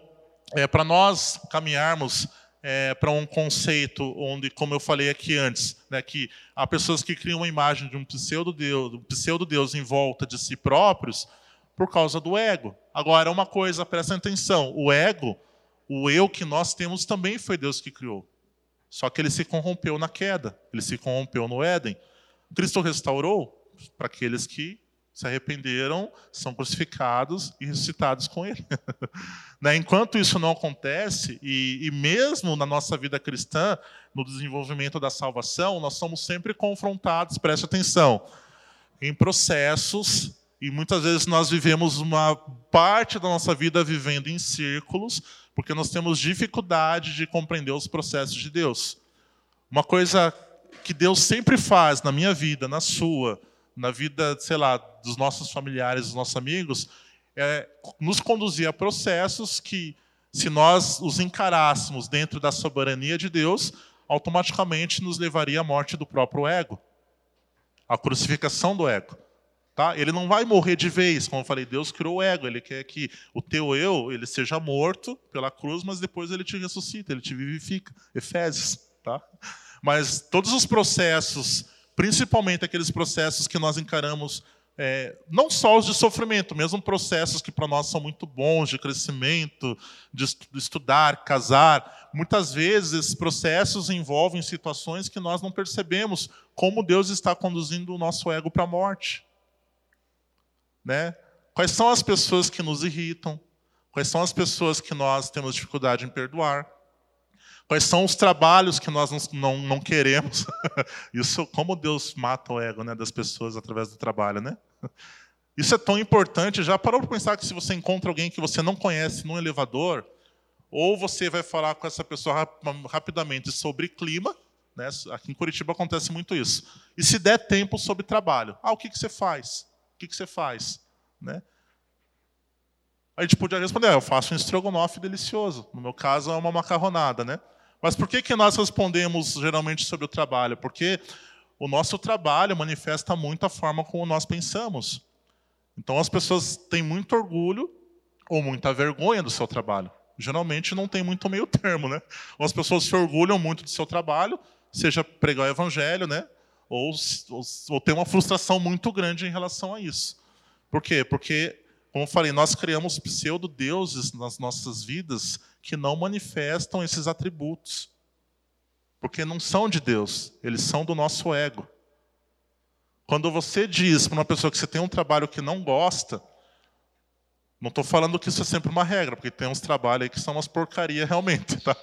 é, para nós caminharmos é, para um conceito onde, como eu falei aqui antes, né, que há pessoas que criam uma imagem de um pseudo-deus um pseudo -deus em volta de si próprios por causa do ego. Agora, uma coisa, presta atenção, o ego o eu que nós temos também foi Deus que criou. Só que ele se corrompeu na queda, ele se corrompeu no Éden. Cristo restaurou para aqueles que se arrependeram, são crucificados e ressuscitados com Ele. né? Enquanto isso não acontece, e, e, mesmo na nossa vida cristã, no desenvolvimento da salvação, nós somos sempre confrontados, preste atenção, em processos, e muitas vezes nós vivemos uma parte da nossa vida vivendo em círculos, porque nós temos dificuldade de compreender os processos de Deus. Uma coisa que Deus sempre faz na minha vida, na sua, na vida, sei lá, dos nossos familiares, dos nossos amigos, é nos conduzir a processos que, se nós os encarássemos dentro da soberania de Deus, automaticamente nos levaria à morte do próprio ego, à crucificação do ego. Tá? Ele não vai morrer de vez, como eu falei, Deus criou o ego, ele quer que o teu eu ele seja morto pela cruz, mas depois ele te ressuscita, ele te vivifica. Efésios, tá? Mas todos os processos, principalmente aqueles processos que nós encaramos, é, não só os de sofrimento, mesmo processos que para nós são muito bons, de crescimento, de estudar, casar, muitas vezes esses processos envolvem situações que nós não percebemos como Deus está conduzindo o nosso ego para a morte. Né? Quais são as pessoas que nos irritam? Quais são as pessoas que nós temos dificuldade em perdoar? Quais são os trabalhos que nós não, não queremos? Isso, como Deus mata o ego né, das pessoas através do trabalho, né? Isso é tão importante. Já parou para pensar que se você encontra alguém que você não conhece num elevador, ou você vai falar com essa pessoa rapidamente sobre clima, né? aqui em Curitiba acontece muito isso, e se der tempo sobre trabalho. Ah, o que, que você faz? Que, que você faz? Né? A gente podia responder, ah, eu faço um estrogonofe delicioso. No meu caso, é uma macarronada. Né? Mas por que, que nós respondemos geralmente sobre o trabalho? Porque o nosso trabalho manifesta muito a forma como nós pensamos. Então as pessoas têm muito orgulho ou muita vergonha do seu trabalho. Geralmente não tem muito meio termo, né? Ou as pessoas se orgulham muito do seu trabalho, seja pregar o evangelho, né? Ou, ou, ou tem uma frustração muito grande em relação a isso. Por quê? Porque, como eu falei, nós criamos pseudo-deuses nas nossas vidas que não manifestam esses atributos. Porque não são de Deus, eles são do nosso ego. Quando você diz para uma pessoa que você tem um trabalho que não gosta, não estou falando que isso é sempre uma regra, porque tem uns trabalhos aí que são umas porcaria realmente. Tá?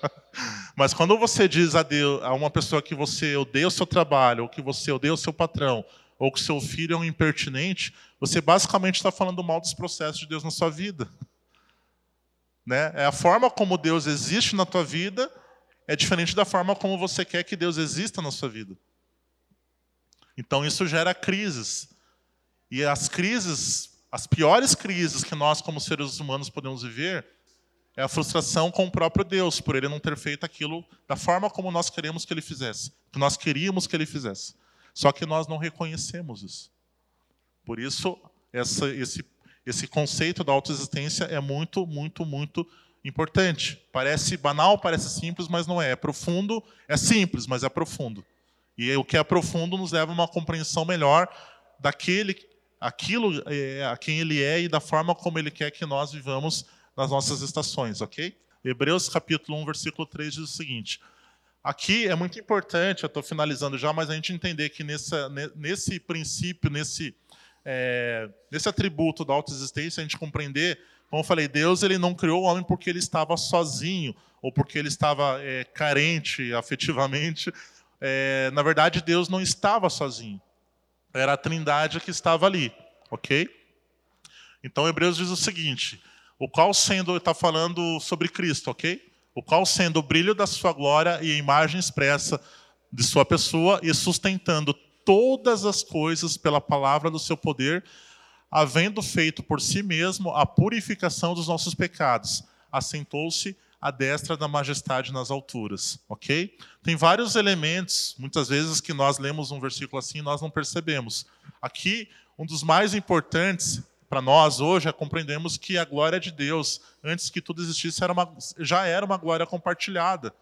Mas quando você diz a, Deus, a uma pessoa que você odeia o seu trabalho, ou que você odeia o seu patrão, ou que seu filho é um impertinente, você basicamente está falando mal dos processos de Deus na sua vida. Né? É a forma como Deus existe na tua vida é diferente da forma como você quer que Deus exista na sua vida. Então isso gera crises. E as crises, as piores crises que nós como seres humanos podemos viver é a frustração com o próprio Deus por ele não ter feito aquilo da forma como nós queremos que ele fizesse, que nós queríamos que ele fizesse. Só que nós não reconhecemos isso. Por isso essa, esse esse conceito da autoexistência é muito, muito, muito importante. Parece banal, parece simples, mas não é. É profundo, é simples, mas é profundo. E o que é profundo nos leva a uma compreensão melhor daquele, aquilo é, a quem ele é e da forma como ele quer que nós vivamos nas nossas estações, ok? Hebreus capítulo 1, versículo 3 diz o seguinte: Aqui é muito importante, eu estou finalizando já, mas a gente entender que nessa, nesse princípio, nesse é, nesse atributo da autoexistência, a gente compreender, como eu falei, Deus ele não criou o homem porque ele estava sozinho ou porque ele estava é, carente afetivamente. É, na verdade, Deus não estava sozinho. Era a Trindade que estava ali, ok? Então, Hebreus diz o seguinte: o qual sendo está falando sobre Cristo, ok? O qual sendo o brilho da sua glória e a imagem expressa de sua pessoa e sustentando todas as coisas pela palavra do seu poder, havendo feito por si mesmo a purificação dos nossos pecados, assentou-se à destra da majestade nas alturas, ok? Tem vários elementos, muitas vezes que nós lemos um versículo assim e nós não percebemos. Aqui, um dos mais importantes para nós hoje é compreendermos que a glória de Deus, antes que tudo existisse, era uma, já era uma glória compartilhada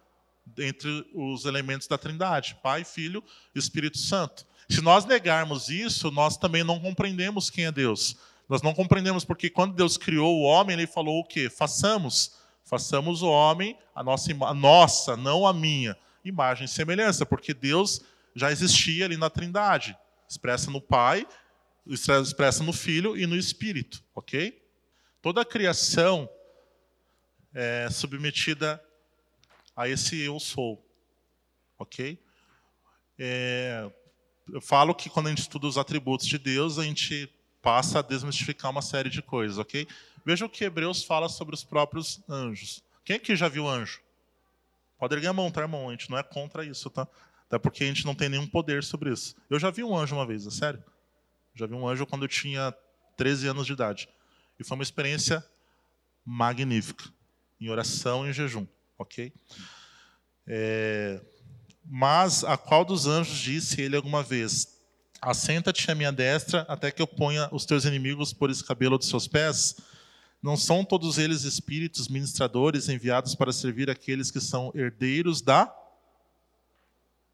entre os elementos da Trindade, Pai, Filho e Espírito Santo. Se nós negarmos isso, nós também não compreendemos quem é Deus. Nós não compreendemos porque quando Deus criou o homem, ele falou o quê? Façamos. Façamos o homem a nossa, a nossa, não a minha, imagem e semelhança, porque Deus já existia ali na Trindade, expressa no Pai, expressa no Filho e no Espírito, ok? Toda a criação é submetida a esse eu sou, ok? É, eu falo que quando a gente estuda os atributos de Deus, a gente passa a desmistificar uma série de coisas, ok? Veja o que Hebreus fala sobre os próprios anjos. Quem aqui já viu anjo? Pode erguer a mão, tá, irmão? A gente não é contra isso, tá? Até porque a gente não tem nenhum poder sobre isso. Eu já vi um anjo uma vez, é sério. Já vi um anjo quando eu tinha 13 anos de idade. E foi uma experiência magnífica. Em oração e em jejum, ok? É, mas a qual dos anjos disse ele alguma vez: Assenta-te à minha destra até que eu ponha os teus inimigos por escabelo dos seus pés? Não são todos eles espíritos ministradores enviados para servir aqueles que são herdeiros da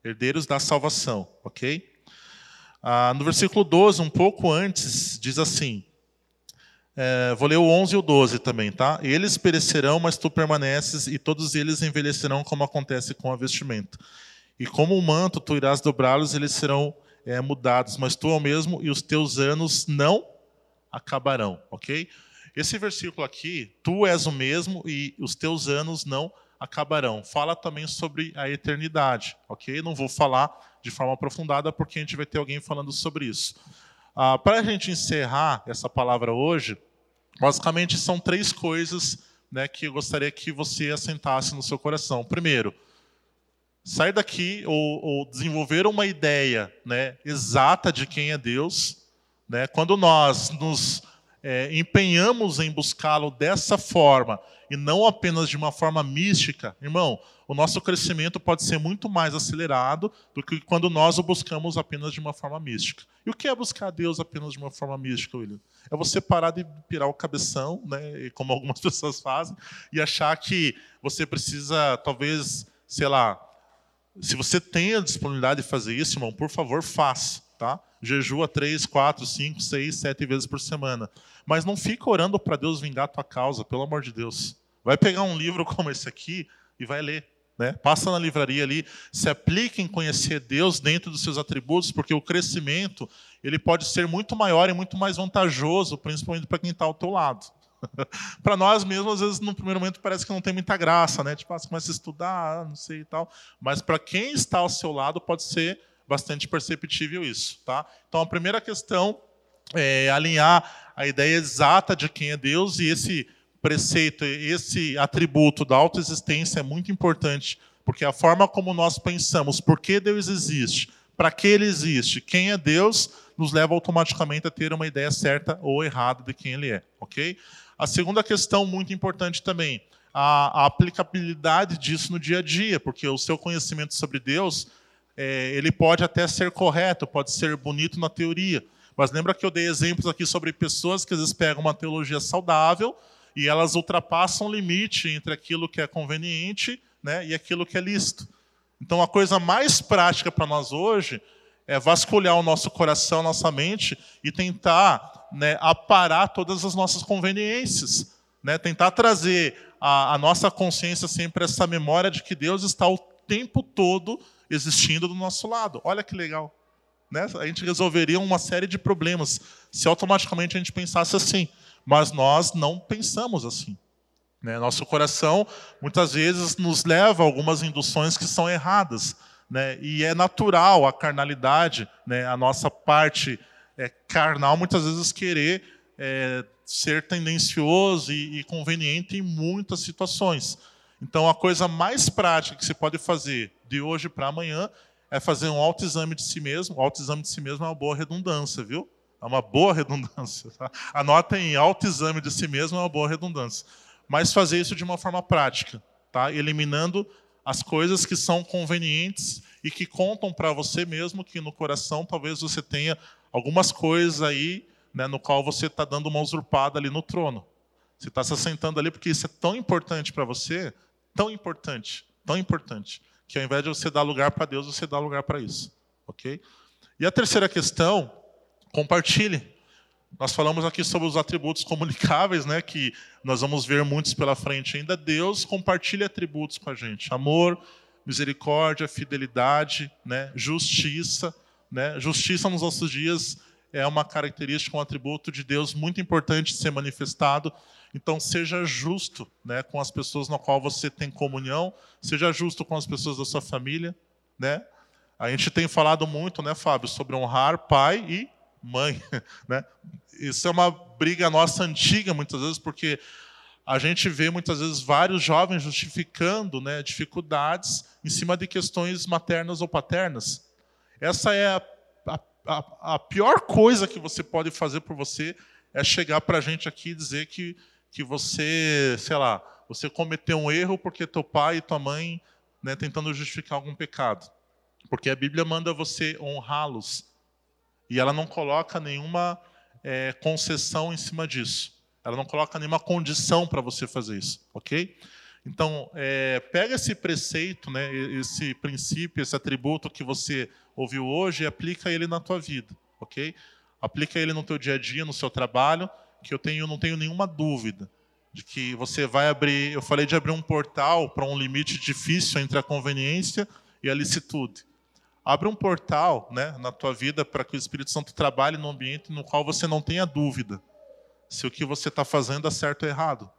herdeiros da salvação, ok? Ah, no versículo 12, um pouco antes, diz assim: é, vou ler o 11 e o 12 também, tá? Eles perecerão, mas tu permaneces, e todos eles envelhecerão, como acontece com a vestimenta. E como um manto tu irás dobrá-los, eles serão é, mudados, mas tu é o mesmo e os teus anos não acabarão, ok? Esse versículo aqui, tu és o mesmo e os teus anos não acabarão. Fala também sobre a eternidade, ok? Não vou falar de forma aprofundada porque a gente vai ter alguém falando sobre isso. Ah, Para a gente encerrar essa palavra hoje, basicamente são três coisas né, que eu gostaria que você assentasse no seu coração. Primeiro, sair daqui ou, ou desenvolver uma ideia né, exata de quem é Deus. Né? Quando nós nos é, empenhamos em buscá-lo dessa forma e não apenas de uma forma mística, irmão, o nosso crescimento pode ser muito mais acelerado do que quando nós o buscamos apenas de uma forma mística. E o que é buscar Deus apenas de uma forma mística, William? É você parar de pirar o cabeção, né, como algumas pessoas fazem, e achar que você precisa, talvez, sei lá, se você tem a disponibilidade de fazer isso, irmão, por favor, faça. Tá? Jejua três, quatro, cinco, seis, sete vezes por semana. Mas não fica orando para Deus vingar a tua causa, pelo amor de Deus. Vai pegar um livro como esse aqui e vai ler. Né? Passa na livraria ali, se aplique em conhecer Deus dentro dos seus atributos, porque o crescimento ele pode ser muito maior e muito mais vantajoso, principalmente para quem está ao teu lado. para nós mesmos, às vezes, no primeiro momento, parece que não tem muita graça, né? Tipo, ah, você começa a estudar, não sei e tal. Mas para quem está ao seu lado, pode ser bastante perceptível isso, tá? Então, a primeira questão é alinhar a ideia exata de quem é Deus e esse preceito, esse atributo da autoexistência é muito importante, porque a forma como nós pensamos, por que Deus existe, para que ele existe, quem é Deus, nos leva automaticamente a ter uma ideia certa ou errada de quem ele é, ok? A segunda questão muito importante também, a, a aplicabilidade disso no dia a dia, porque o seu conhecimento sobre Deus, é, ele pode até ser correto, pode ser bonito na teoria, mas lembra que eu dei exemplos aqui sobre pessoas que às vezes pegam uma teologia saudável e elas ultrapassam o limite entre aquilo que é conveniente né, e aquilo que é lícito. Então, a coisa mais prática para nós hoje é vasculhar o nosso coração, nossa mente e tentar né, aparar todas as nossas conveniências. Né, tentar trazer a, a nossa consciência sempre essa memória de que Deus está o tempo todo existindo do nosso lado. Olha que legal. Né? A gente resolveria uma série de problemas se automaticamente a gente pensasse assim. Mas nós não pensamos assim. Né? Nosso coração, muitas vezes, nos leva a algumas induções que são erradas. Né? E é natural a carnalidade, né? a nossa parte é, carnal, muitas vezes querer é, ser tendencioso e, e conveniente em muitas situações. Então, a coisa mais prática que você pode fazer de hoje para amanhã é fazer um autoexame de si mesmo. O autoexame de si mesmo é uma boa redundância, viu? É uma boa redundância. Tá? Anotem autoexame de si mesmo é uma boa redundância. Mas fazer isso de uma forma prática, tá? eliminando as coisas que são convenientes e que contam para você mesmo que no coração talvez você tenha algumas coisas aí né, no qual você está dando uma usurpada ali no trono. Você está se assentando ali porque isso é tão importante para você, tão importante, tão importante, que ao invés de você dar lugar para Deus, você dá lugar para isso. Ok? E a terceira questão, compartilhe. Nós falamos aqui sobre os atributos comunicáveis, né, que nós vamos ver muitos pela frente ainda. Deus compartilha atributos com a gente: amor, misericórdia, fidelidade, né, justiça. Né? Justiça nos nossos dias é uma característica, um atributo de Deus muito importante de ser manifestado. Então, seja justo né, com as pessoas na qual você tem comunhão, seja justo com as pessoas da sua família. Né? A gente tem falado muito, né, Fábio, sobre honrar pai e mãe. Né? Isso é uma briga nossa antiga, muitas vezes, porque a gente vê muitas vezes vários jovens justificando né, dificuldades em cima de questões maternas ou paternas. Essa é a, a, a pior coisa que você pode fazer por você é chegar para a gente aqui e dizer que, que você, sei lá, você cometeu um erro porque teu pai e tua mãe né, tentando justificar algum pecado. Porque a Bíblia manda você honrá-los. E ela não coloca nenhuma é, concessão em cima disso. Ela não coloca nenhuma condição para você fazer isso, ok? Então, é, pega esse preceito, né, esse princípio, esse atributo que você ouviu hoje e aplica ele na tua vida, ok? Aplica ele no teu dia a dia, no seu trabalho, que eu tenho, não tenho nenhuma dúvida de que você vai abrir. Eu falei de abrir um portal para um limite difícil entre a conveniência e a licitude. Abre um portal, né, na tua vida para que o Espírito Santo trabalhe no ambiente no qual você não tenha dúvida se o que você está fazendo é certo ou errado.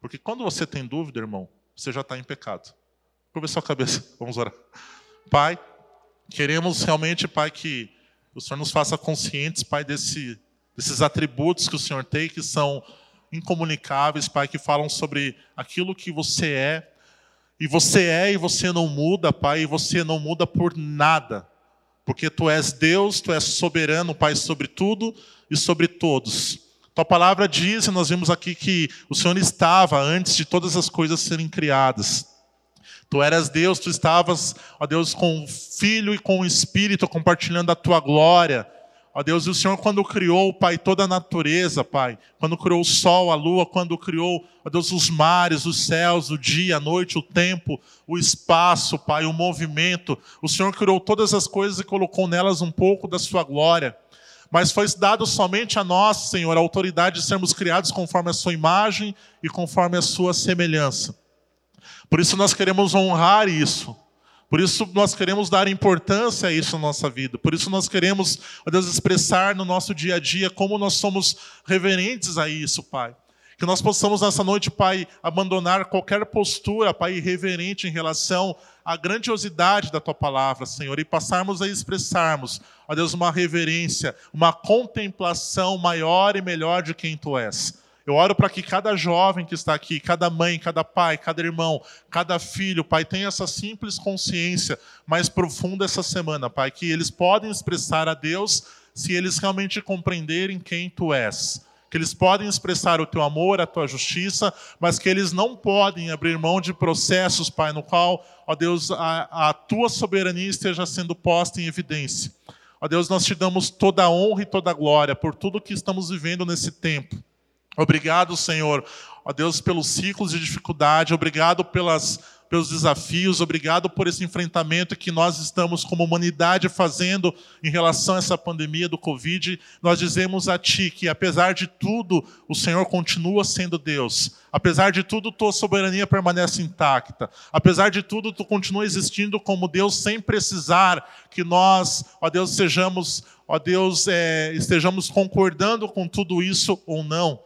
Porque quando você tem dúvida, irmão, você já está em pecado. Curva sua cabeça, vamos orar. Pai, queremos realmente, Pai, que o Senhor nos faça conscientes, Pai, desse, desses atributos que o Senhor tem, que são incomunicáveis, Pai, que falam sobre aquilo que você é. E você é e você não muda, Pai, e você não muda por nada. Porque tu és Deus, tu és soberano, Pai, sobre tudo e sobre todos. Tua palavra diz, e nós vimos aqui que o Senhor estava antes de todas as coisas serem criadas. Tu eras Deus, tu estavas, ó Deus, com o Filho e com o Espírito compartilhando a tua glória. Ó Deus, e o Senhor, quando criou, Pai, toda a natureza, Pai, quando criou o sol, a lua, quando criou, ó Deus, os mares, os céus, o dia, a noite, o tempo, o espaço, Pai, o movimento, o Senhor criou todas as coisas e colocou nelas um pouco da sua glória. Mas foi dado somente a nós, Senhor, a autoridade de sermos criados conforme a sua imagem e conforme a sua semelhança. Por isso nós queremos honrar isso. Por isso nós queremos dar importância a isso na nossa vida. Por isso nós queremos, ó Deus, expressar no nosso dia a dia como nós somos reverentes a isso, Pai. Que nós possamos nessa noite, Pai, abandonar qualquer postura, Pai, irreverente em relação à grandiosidade da Tua palavra, Senhor, e passarmos a expressarmos, ó Deus, uma reverência, uma contemplação maior e melhor de quem Tu és. Eu oro para que cada jovem que está aqui, cada mãe, cada pai, cada irmão, cada filho, Pai, tenha essa simples consciência mais profunda essa semana, Pai, que eles podem expressar a Deus se eles realmente compreenderem quem Tu és. Que eles podem expressar o Teu amor, a Tua justiça, mas que eles não podem abrir mão de processos, Pai, no qual, ó Deus, a, a Tua soberania esteja sendo posta em evidência. Ó Deus, nós te damos toda a honra e toda a glória por tudo que estamos vivendo nesse tempo. Obrigado, Senhor, ó Deus, pelos ciclos de dificuldade, obrigado pelas, pelos desafios, obrigado por esse enfrentamento que nós estamos, como humanidade, fazendo em relação a essa pandemia do Covid. Nós dizemos a Ti que, apesar de tudo, o Senhor continua sendo Deus. Apesar de tudo, Tua soberania permanece intacta. Apesar de tudo, Tu continua existindo como Deus, sem precisar que nós, ó Deus, sejamos, ó Deus, é, estejamos concordando com tudo isso ou não.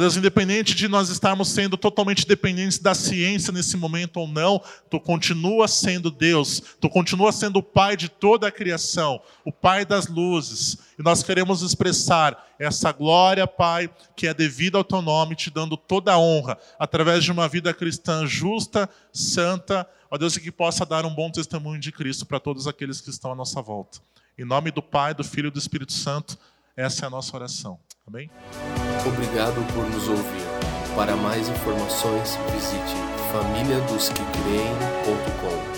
Deus, independente de nós estarmos sendo totalmente dependentes da ciência nesse momento ou não, tu continua sendo Deus, tu continua sendo o Pai de toda a criação, o Pai das luzes. E nós queremos expressar essa glória, Pai, que é devida ao teu nome, te dando toda a honra, através de uma vida cristã justa, santa, ó Deus, e que possa dar um bom testemunho de Cristo para todos aqueles que estão à nossa volta. Em nome do Pai, do Filho e do Espírito Santo, essa é a nossa oração. Amém? Obrigado por nos ouvir. Para mais informações, visite famíliadosquecreem.com.